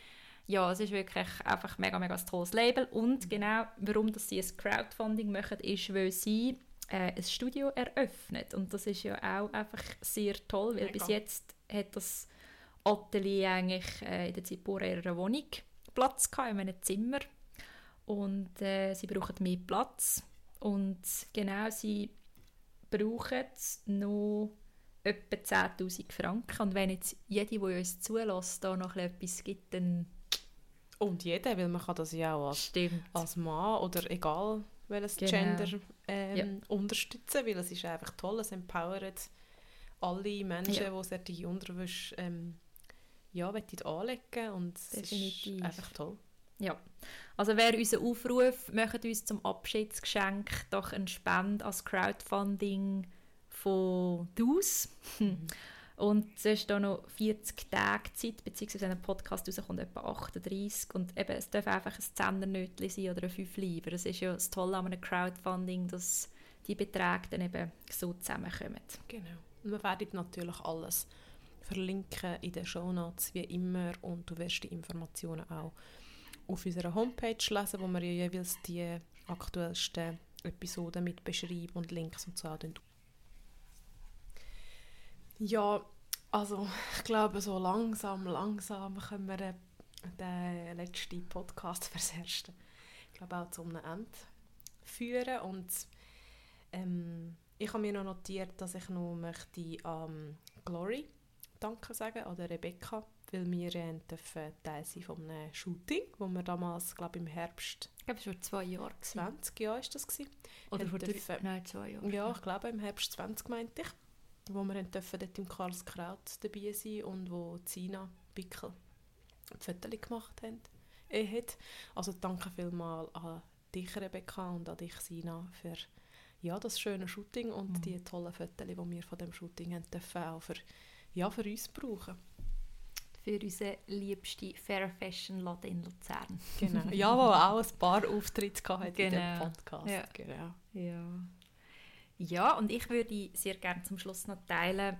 ja, es ist wirklich einfach mega, mega ein tolles Label. Und genau, warum dass sie ein Crowdfunding machen, ist, weil sie äh, ein Studio eröffnet. Und das ist ja auch einfach sehr toll, weil Mega. bis jetzt hat das Atelier eigentlich äh, in der Zipora ihrer Wohnung Platz gehabt, in einem Zimmer. Und äh, sie brauchen mehr Platz und genau, sie brauchen noch etwa 10'000 Franken und wenn jetzt jede, die uns zulässt, da noch etwas gibt, dann Und jeder, weil man kann das ja auch als, stimmt. als Mann oder egal welches Genau. Gender ähm, unterstützen, weil es ist einfach toll, es empowert alle Menschen, Ja. die sich die Unterwäsche ähm, ja, anlegen und es Definitiv. ist einfach toll. Ja. Also wäre unser Aufruf, möchtet uns zum Abschiedsgeschenk doch eine Spende als Crowdfunding von DUS. Und es ist da noch 40 Tage Zeit, beziehungsweise wenn ein Podcast rauskommt, etwa 38. Und eben, es darf einfach ein Zehner-Nötchen sein oder ein 5 Lieber. Das ist ja das Tolle an einem Crowdfunding, dass die Beträge dann eben so zusammenkommen. Genau. Und wir werden natürlich alles verlinken in den Shownotes, wie immer. Und du wirst die Informationen auch auf unserer Homepage lesen, wo wir ja jeweils die aktuellsten Episoden mit beschreiben und Links und so auch ja, also ich glaube, so langsam, langsam können wir den, den letzten Podcast fürs Erste, ich glaube auch zum Ende führen. Und ähm, ich habe mir noch notiert, dass ich noch möchte ähm, Glory Danke sagen an Rebecca, weil wir äh, dürfen Teil sein von einem Shooting, wo wir damals, glaube im Herbst... Ich glaube, es war vor zwei Jahren. 20 Jahre war das. Gewesen. Oder vor drei, nein, zwei Jahren. Ja, ich glaube im Herbst 20 meinte ich wo wir dürfen dort im Karlskraut dabei sein und wo Zina Bickel Fotos gemacht haben. Er Also danke vielmals an dich, Rebecca, und an dich, Sina, für ja, das schöne Shooting und mhm. die tollen Fotos, die wir von dem Shooting haben dürfen auch für, ja, für uns brauchen. Für unseren liebsten Fair Fashion Laden in Luzern. Genau. Ja, wo auch ein paar Auftritte hatte genau. in dem genau. Podcast. Ja. Genau. Ja. Ja, und ich würde sehr gerne zum Schluss noch teilen,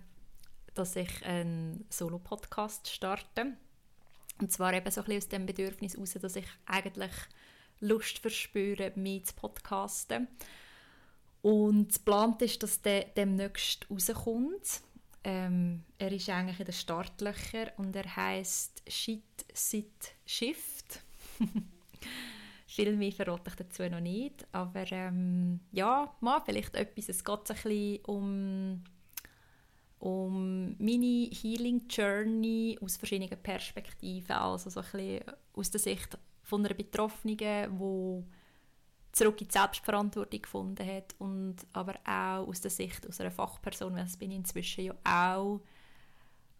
dass ich einen Solo-Podcast starte. Und zwar eben so ein bisschen aus dem Bedürfnis heraus, dass ich eigentlich Lust verspüre, mehr zu podcasten. Und geplant ist, dass der demnächst rauskommt. Ähm, er ist eigentlich in den Startlöchern und er heißt Shit, Sit, Shift. Viel mehr verrate ich dazu noch nicht. Aber ähm, ja, mal vielleicht etwas. Es geht ein bisschen um, um meine Healing Journey aus verschiedenen Perspektiven. Also so ein bisschen aus der Sicht von einer Betroffenen, die zurück in die Selbstverantwortung gefunden hat und aber auch aus der Sicht aus einer Fachperson, weil das bin ich inzwischen ja auch,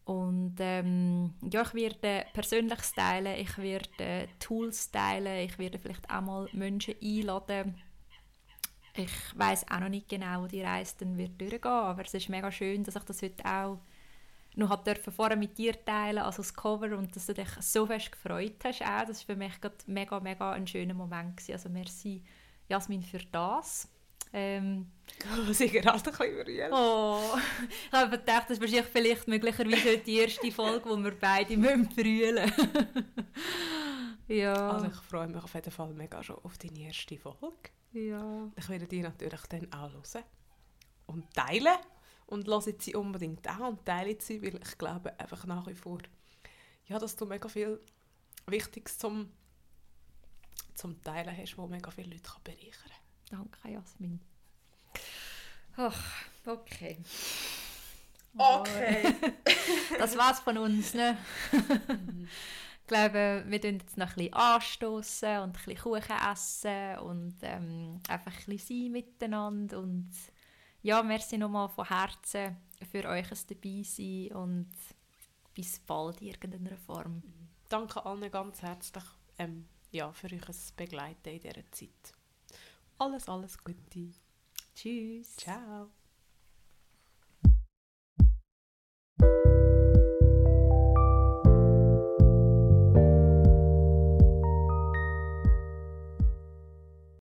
und ähm, ja, ich werde persönlich teilen, ich werde Tools teilen, ich werde vielleicht auch mal Menschen einladen. Ich weiß auch noch nicht genau, wo die Reise dann wird durchgehen, aber es ist mega schön, dass ich das heute auch noch hat dürfen vorher mit dir teilen, also das Cover und dass du dich so fest gefreut hast auch. Das war für mich gerade mega, mega ein schöner Moment gewesen. Also merci Jasmin für das. Ähm, oh, sie gerade ein bisschen berührt. Oh, ich habe gedacht, das ist vielleicht möglicherweise die erste Folge, wo wir beide brüllen Ja. Also ich freue mich auf jeden Fall mega schon auf deine erste Folge. Ja. Ich werde die natürlich dann auch hören und teilen. Und hören sie unbedingt auch und teilen sie, weil ich glaube einfach nach wie vor, ja, dass du mega viel Wichtiges zum, zum Teilen hast, wo mega viele Leute bereichern kann. Danke, Jasmin. Ach, okay. Okay. das war's von uns, ne? ich glaube, wir tun jetzt noch ein bisschen anstoßen und ein bisschen Kuchen essen und ähm, einfach ein bisschen sein miteinander und ja, merci nochmal von Herzen für euch dabei sein und bis bald in irgendeiner Form. Danke allen ganz herzlich ähm, ja, für euch ein Begleiten in dieser Zeit. Alles, alles Gute. Tschüss. Ciao.